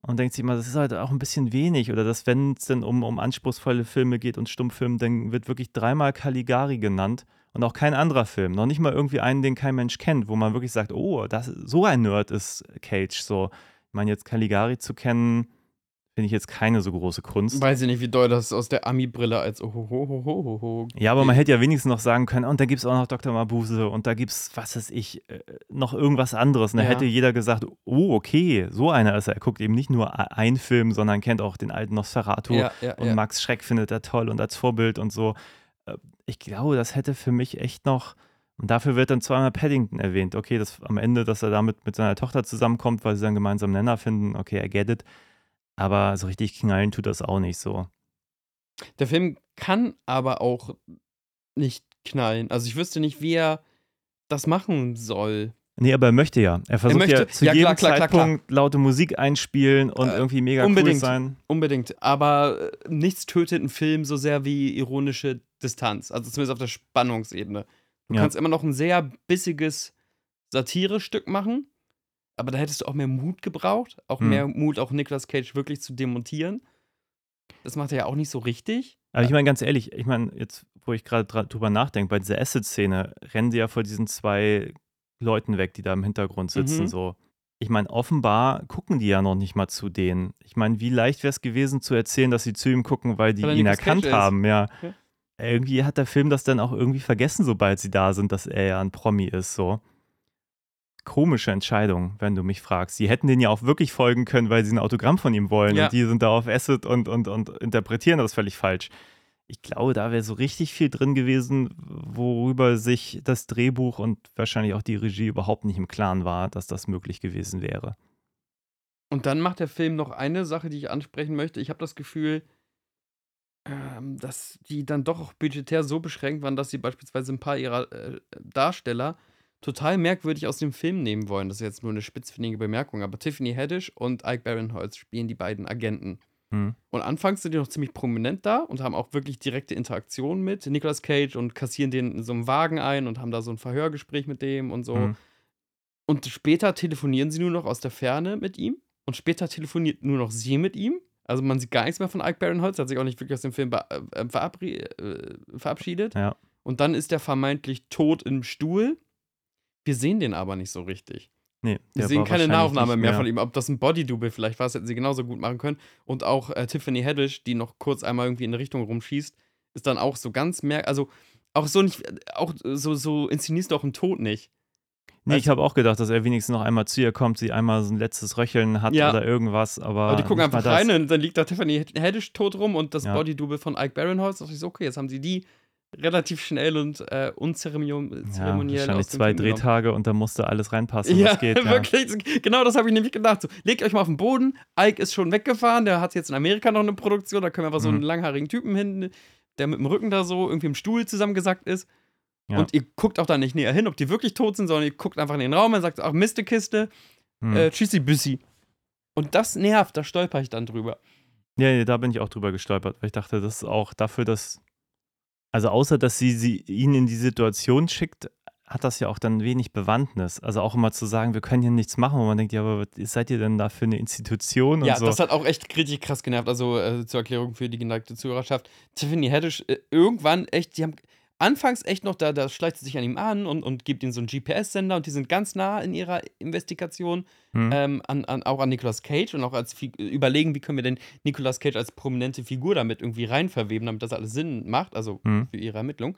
Und denkt sich immer, das ist halt auch ein bisschen wenig. Oder dass, wenn es denn um, um anspruchsvolle Filme geht und Stummfilme, dann wird wirklich dreimal Caligari genannt und auch kein anderer Film. Noch nicht mal irgendwie einen, den kein Mensch kennt, wo man wirklich sagt, oh, das, so ein Nerd ist Cage. So, ich meine, jetzt Caligari zu kennen, finde ich jetzt keine so große Kunst. Weiß ich nicht, wie doll das aus der Ami-Brille als Ohohohohoho. Ja, aber man hätte ja wenigstens noch sagen können, und da gibt es auch noch Dr. Mabuse und da gibt es, was weiß ich, äh, noch irgendwas anderes. Und da Ja. hätte jeder gesagt, oh, okay, so einer ist er. Er guckt eben nicht nur einen Film, sondern kennt auch den alten Nosferatu Ja, ja, und. Max Schreck findet er toll und als Vorbild und so. Äh, Ich glaube, das hätte für mich echt noch, und dafür wird dann zweimal Paddington erwähnt. Okay, das am Ende, dass er damit mit seiner Tochter zusammenkommt, weil sie dann gemeinsam Nenner finden, okay, I get it. Aber so richtig knallen tut das auch nicht so. Der Film kann aber auch nicht knallen. Also ich wüsste nicht, wie er das machen soll. Nee, aber er möchte ja. Er versucht möchte. ja zu Ja, jedem klar, klar, klar, Zeitpunkt laute Musik einspielen und Äh, irgendwie mega cool unbedingt. sein. Unbedingt. Aber äh, nichts tötet einen Film so sehr wie ironische Distanz. Also zumindest auf der Spannungsebene. Du Ja. kannst immer noch ein sehr bissiges Satirestück machen, aber da hättest du auch mehr Mut gebraucht. Auch Hm. mehr Mut, auch Nicolas Cage wirklich zu demontieren. Das macht er ja auch nicht so richtig. Aber ich meine, ganz ehrlich, ich meine, jetzt, wo ich gerade drüber nachdenke, bei dieser Acid-Szene rennen sie ja vor diesen zwei Leuten weg, die da im Hintergrund sitzen, Mhm. so. Ich meine, offenbar gucken die ja noch nicht mal zu denen. Ich meine, wie leicht wäre es gewesen zu erzählen, dass sie zu ihm gucken, weil die Weil ihn erkannt haben, ja. Ja. Irgendwie hat der Film das dann auch irgendwie vergessen, sobald sie da sind, dass er ja ein Promi ist, so. Komische Entscheidung, wenn du mich fragst. Sie hätten den ja auch wirklich folgen können, weil sie ein Autogramm von ihm wollen Ja. und die sind da auf Acid und, und, und interpretieren das völlig falsch. Ich glaube, da wäre so richtig viel drin gewesen, worüber sich das Drehbuch und wahrscheinlich auch die Regie überhaupt nicht im Klaren war, dass das möglich gewesen wäre. Und dann macht der Film noch eine Sache, die ich ansprechen möchte. Ich habe das Gefühl, ähm, dass die dann doch auch budgetär so beschränkt waren, dass sie beispielsweise ein paar ihrer äh, Darsteller total merkwürdig aus dem Film nehmen wollen. Das ist jetzt nur eine spitzfindige Bemerkung, aber Tiffany Haddish und Ike Barinholtz spielen die beiden Agenten. Hm. Und anfangs sind die noch ziemlich prominent da und haben auch wirklich direkte Interaktion mit Nicolas Cage und kassieren den in so einem Wagen ein und haben da so ein Verhörgespräch mit dem und so. Hm. Und später telefonieren sie nur noch aus der Ferne mit ihm. Und später telefoniert nur noch sie mit ihm. Also man sieht gar nichts mehr von Ike Barinholtz. Hat sich auch nicht wirklich aus dem Film äh, äh, verabschiedet. Ja. Und dann ist er vermeintlich tot im Stuhl. Wir sehen den aber nicht so richtig. Nee, Wir sehen keine Nahaufnahme nicht mehr von ihm. Ob das ein Body-Double vielleicht war, das hätten sie genauso gut machen können. Und auch äh, Tiffany Haddish, die noch kurz einmal irgendwie in eine Richtung rumschießt, ist dann auch so ganz merk... Also auch so nicht... Auch so, so inszenierst du auch einen Tod nicht. Nee, Weißt ich habe auch gedacht, dass er wenigstens noch einmal zu ihr kommt, sie einmal so ein letztes Röcheln hat Ja. oder irgendwas, aber. Aber die gucken einfach rein und dann liegt da Tiffany Haddish tot rum und das Ja. Body-Double von Ike Barinholtz. Da dachte ich so, okay, jetzt haben sie die relativ schnell und äh, unzeremoniell Ja, wahrscheinlich zwei. Drehtage und da musste alles reinpassen, Ja, was geht. *laughs* Ja. wirklich. Genau das habe ich nämlich gedacht. So, legt euch mal auf den Boden. Ike ist schon weggefahren. Der hat jetzt in Amerika noch eine Produktion. Da können wir einfach so einen Mhm. langhaarigen Typen hin, der mit dem Rücken da so irgendwie im Stuhl zusammengesackt ist. Ja. Und ihr guckt auch da nicht näher hin, ob die wirklich tot sind, sondern ihr guckt einfach in den Raum und sagt, ach, Mistekiste, Hm. äh, tschüssi, Büssi. Und das nervt, da stolper ich dann drüber. Ja, ja, da bin ich auch drüber gestolpert, weil ich dachte, das ist auch dafür, dass. Also, außer dass sie, sie ihn in die Situation schickt, hat das ja auch dann wenig Bewandtnis. Also auch immer zu sagen, wir können hier nichts machen, wo man denkt, ja, aber seid ihr denn da für eine Institution Ja, so. das hat auch echt richtig krass genervt. Also äh, zur Erklärung für die geneigte Zuhörerschaft. Tiffany Haddish, äh, irgendwann echt, die haben anfangs echt noch, da, da schleicht sie sich an ihm an und, und gibt ihm so einen GPS-Sender und die sind ganz nah in ihrer Investigation Hm. ähm, an, an, auch an Nicolas Cage und auch als überlegen, wie können wir denn Nicolas Cage als prominente Figur damit irgendwie reinverweben, damit das alles Sinn macht, also Hm. für ihre Ermittlung.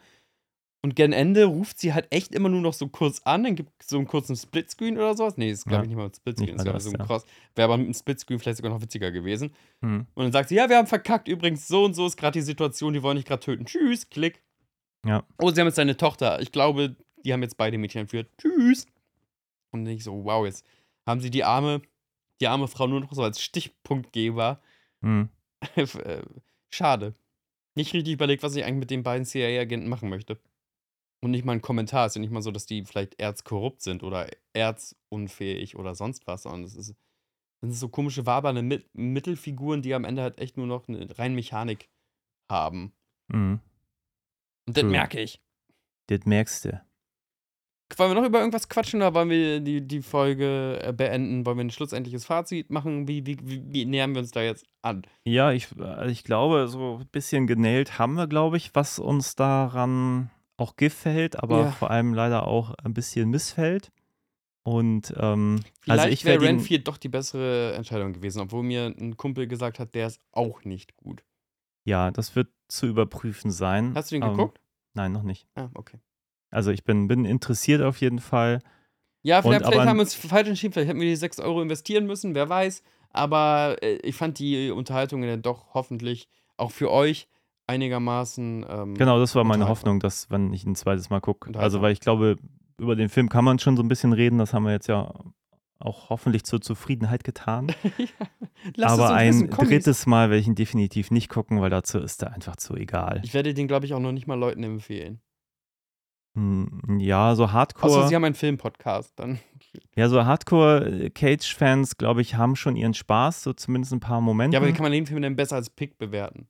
Und gen Ende ruft sie halt echt immer nur noch so kurz an, dann gibt es so einen kurzen Splitscreen oder sowas. Nee, ist glaube Ja, ich nicht mal ein Splitscreen, das, so ein ja. Cross. Wäre aber mit einem Splitscreen vielleicht sogar noch witziger gewesen. Hm. Und dann sagt sie, ja, wir haben verkackt, übrigens, so und so ist gerade die Situation, die wollen dich gerade töten. Tschüss, klick. Ja. Oh, sie haben jetzt seine Tochter. Ich glaube, die haben jetzt beide Mädchen entführt. Tschüss. Und ich so, wow, jetzt haben sie die arme, die arme Frau nur noch so als Stichpunktgeber. Hm. *laughs* Äh, Schade. Nicht richtig überlegt, was ich eigentlich mit den beiden CIA-Agenten machen möchte. Und nicht mal ein Kommentar. Es ist ja nicht mal so, dass die vielleicht erzkorrupt sind oder erzunfähig oder sonst was, sondern es ist, das sind so komische, wabernde Mit Mittelfiguren, die am Ende halt echt nur noch eine rein Mechanik haben. Hm. Und das merke ich. Das merkst du. Wollen wir noch über irgendwas quatschen oder wollen wir die, die Folge äh, beenden? Wollen wir ein schlussendliches Fazit machen? Wie, wie, wie, wie nähern wir uns da jetzt an? Ja, ich, äh, ich glaube, so ein bisschen genäht haben wir, glaube ich, was uns daran auch gefällt, aber Ja. vor allem leider auch ein bisschen missfällt. Und ähm, Vielleicht also ich wäre Renfield doch die bessere Entscheidung gewesen, obwohl mir ein Kumpel gesagt hat, der ist auch nicht gut. Ja, das wird zu überprüfen sein. Hast du den Ähm, geguckt? Nein, noch nicht. Ah, okay. Also ich bin, bin interessiert auf jeden Fall. Ja, vielleicht, Und vielleicht haben wir uns falsch entschieden, vielleicht hätten wir die 6 Euro investieren müssen, wer weiß. Aber äh, ich fand die Unterhaltung dann doch hoffentlich auch für euch einigermaßen. Ähm, Genau, das war meine. Hoffnung, dass, wenn ich ein zweites Mal gucke. Also, weil ich glaube, über den Film kann man schon so ein bisschen reden. Das haben wir jetzt ja auch hoffentlich zur Zufriedenheit getan. *laughs* Es Aber ein wissen, drittes Mal werde ich ihn definitiv nicht gucken, weil dazu ist er einfach zu egal. Ich werde den, glaube ich, auch noch nicht mal Leuten empfehlen. Hm, Ja, so Hardcore, sie haben einen Film-Podcast, dann. *laughs* ja, so Hardcore-Cage-Fans, glaube ich, haben schon ihren Spaß, so zumindest ein paar Momente. Ja, aber wie kann man den Film denn besser als Pick bewerten?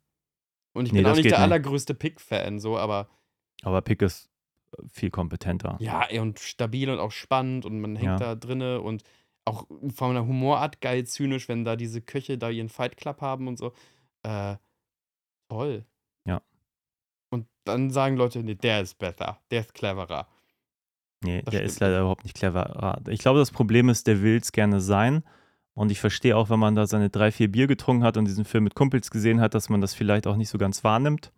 Und ich Nee, bin auch nicht der nicht. allergrößte Pick-Fan, so, aber aber Pick ist viel kompetenter. ja, und stabil und auch spannend und man hängt Ja. da drinne und auch von der Humorart geil zynisch, wenn da diese Köche da ihren Fight Club haben und so. Äh, toll. Ja. Und dann sagen Leute, nee, der ist besser, der ist cleverer. Nee, Das der stimmt ist leider überhaupt nicht clever. Ich glaube, das Problem ist, der will es gerne sein. Und ich verstehe auch, wenn man da seine drei, vier Bier getrunken hat und diesen Film mit Kumpels gesehen hat, dass man das vielleicht auch nicht so ganz wahrnimmt.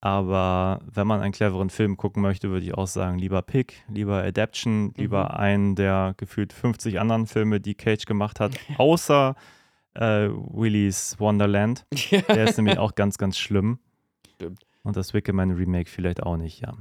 Aber wenn man einen cleveren Film gucken möchte, würde ich auch sagen, lieber Pick, lieber Adaption, lieber Mhm. einen der gefühlt 50 anderen Filme, die Cage gemacht hat, *laughs* außer äh, Willy's Wonderland. *laughs* Der ist nämlich auch ganz, ganz schlimm. Stimmt. Und das Wickerman Remake vielleicht auch nicht, ja.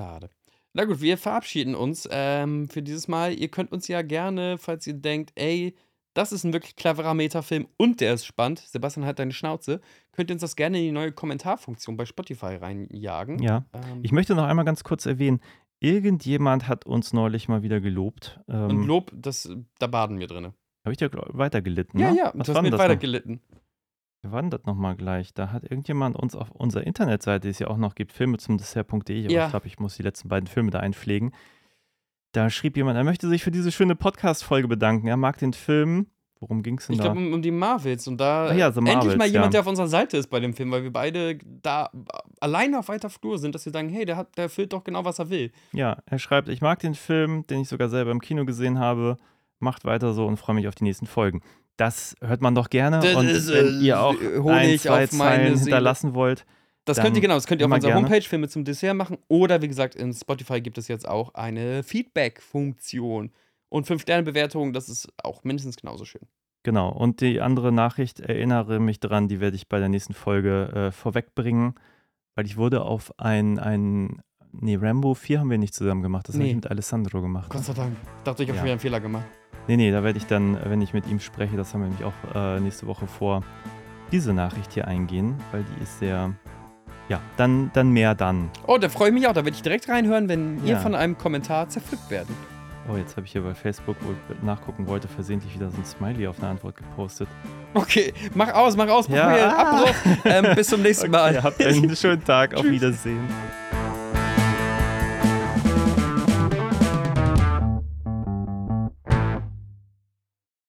Schade. Na gut, wir verabschieden uns ähm, für dieses Mal. Ihr könnt uns ja gerne, falls ihr denkt, ey, das ist ein wirklich cleverer Metafilm und der ist spannend, Sebastian hat deine Schnauze, könnt ihr uns das gerne in die neue Kommentarfunktion bei Spotify reinjagen. Ja. Ähm, Ich möchte noch einmal ganz kurz erwähnen, irgendjemand hat uns neulich mal wieder gelobt. und Ähm, Lob, das, da baden wir drin. Habe ich glaub- weitergelitten? Ja, ne? ja, Was hast denn mit das weiter noch? gelitten. Wir waren das nochmal gleich. Da hat irgendjemand uns auf unserer Internetseite, die es ja auch noch gibt, filme zum Dessert.de, Ja. ich glaube, ich muss die letzten beiden Filme da einpflegen. Da schrieb jemand, er möchte sich für diese schöne Podcast-Folge bedanken. Er mag den Film. Worum ging es denn Ich da? glaube, um, um die Marvels. Und da Ach ja, The endlich mal Marvels, jemand, ja. der auf unserer Seite ist bei dem Film, weil wir beide da alleine auf weiter Flur sind, dass wir sagen, hey, der, hat, der erfüllt doch genau, was er will. Ja, er schreibt, ich mag den Film, den ich sogar selber im Kino gesehen habe. Macht weiter so und freue mich auf die nächsten Folgen. Das hört man doch gerne. Das und ist, wenn äh, ihr auch Honig ein, zwei Zeilen hinterlassen wollt, Das könnt ihr genau, das könnt ihr auf unserer gerne. Homepage Filme zum Dessert machen. Oder wie gesagt, in Spotify gibt es jetzt auch eine Feedback-Funktion. Und 5-Sterne-Bewertungen, das ist auch mindestens genauso schön. Genau, und die andere Nachricht, erinnere mich dran, die werde ich bei der nächsten Folge äh, vorwegbringen, weil ich wurde auf ein, ein, nee, Rambo 4 haben wir nicht zusammen gemacht, das habe Nee. ich mit Alessandro gemacht. Gott sei Dank. Dachte ich, habe Ja. wieder einen Fehler gemacht. Nee, nee, da werde ich dann, wenn ich mit ihm spreche, das haben wir nämlich auch äh, nächste Woche vor, diese Nachricht hier eingehen, weil die ist sehr, ja, dann, dann mehr dann. Oh, da freue ich mich auch. Da werde ich direkt reinhören, wenn ihr Ja. von einem Kommentar zerpflückt werdet. Oh, jetzt habe ich hier bei Facebook, wo ich nachgucken wollte, versehentlich wieder so ein Smiley auf eine Antwort gepostet. Okay, mach aus, mach aus, Ja. Manuel, Abbruch. *laughs* Ähm, bis zum nächsten Mal. Okay, habt einen *laughs* schönen Tag, auf Wiedersehen.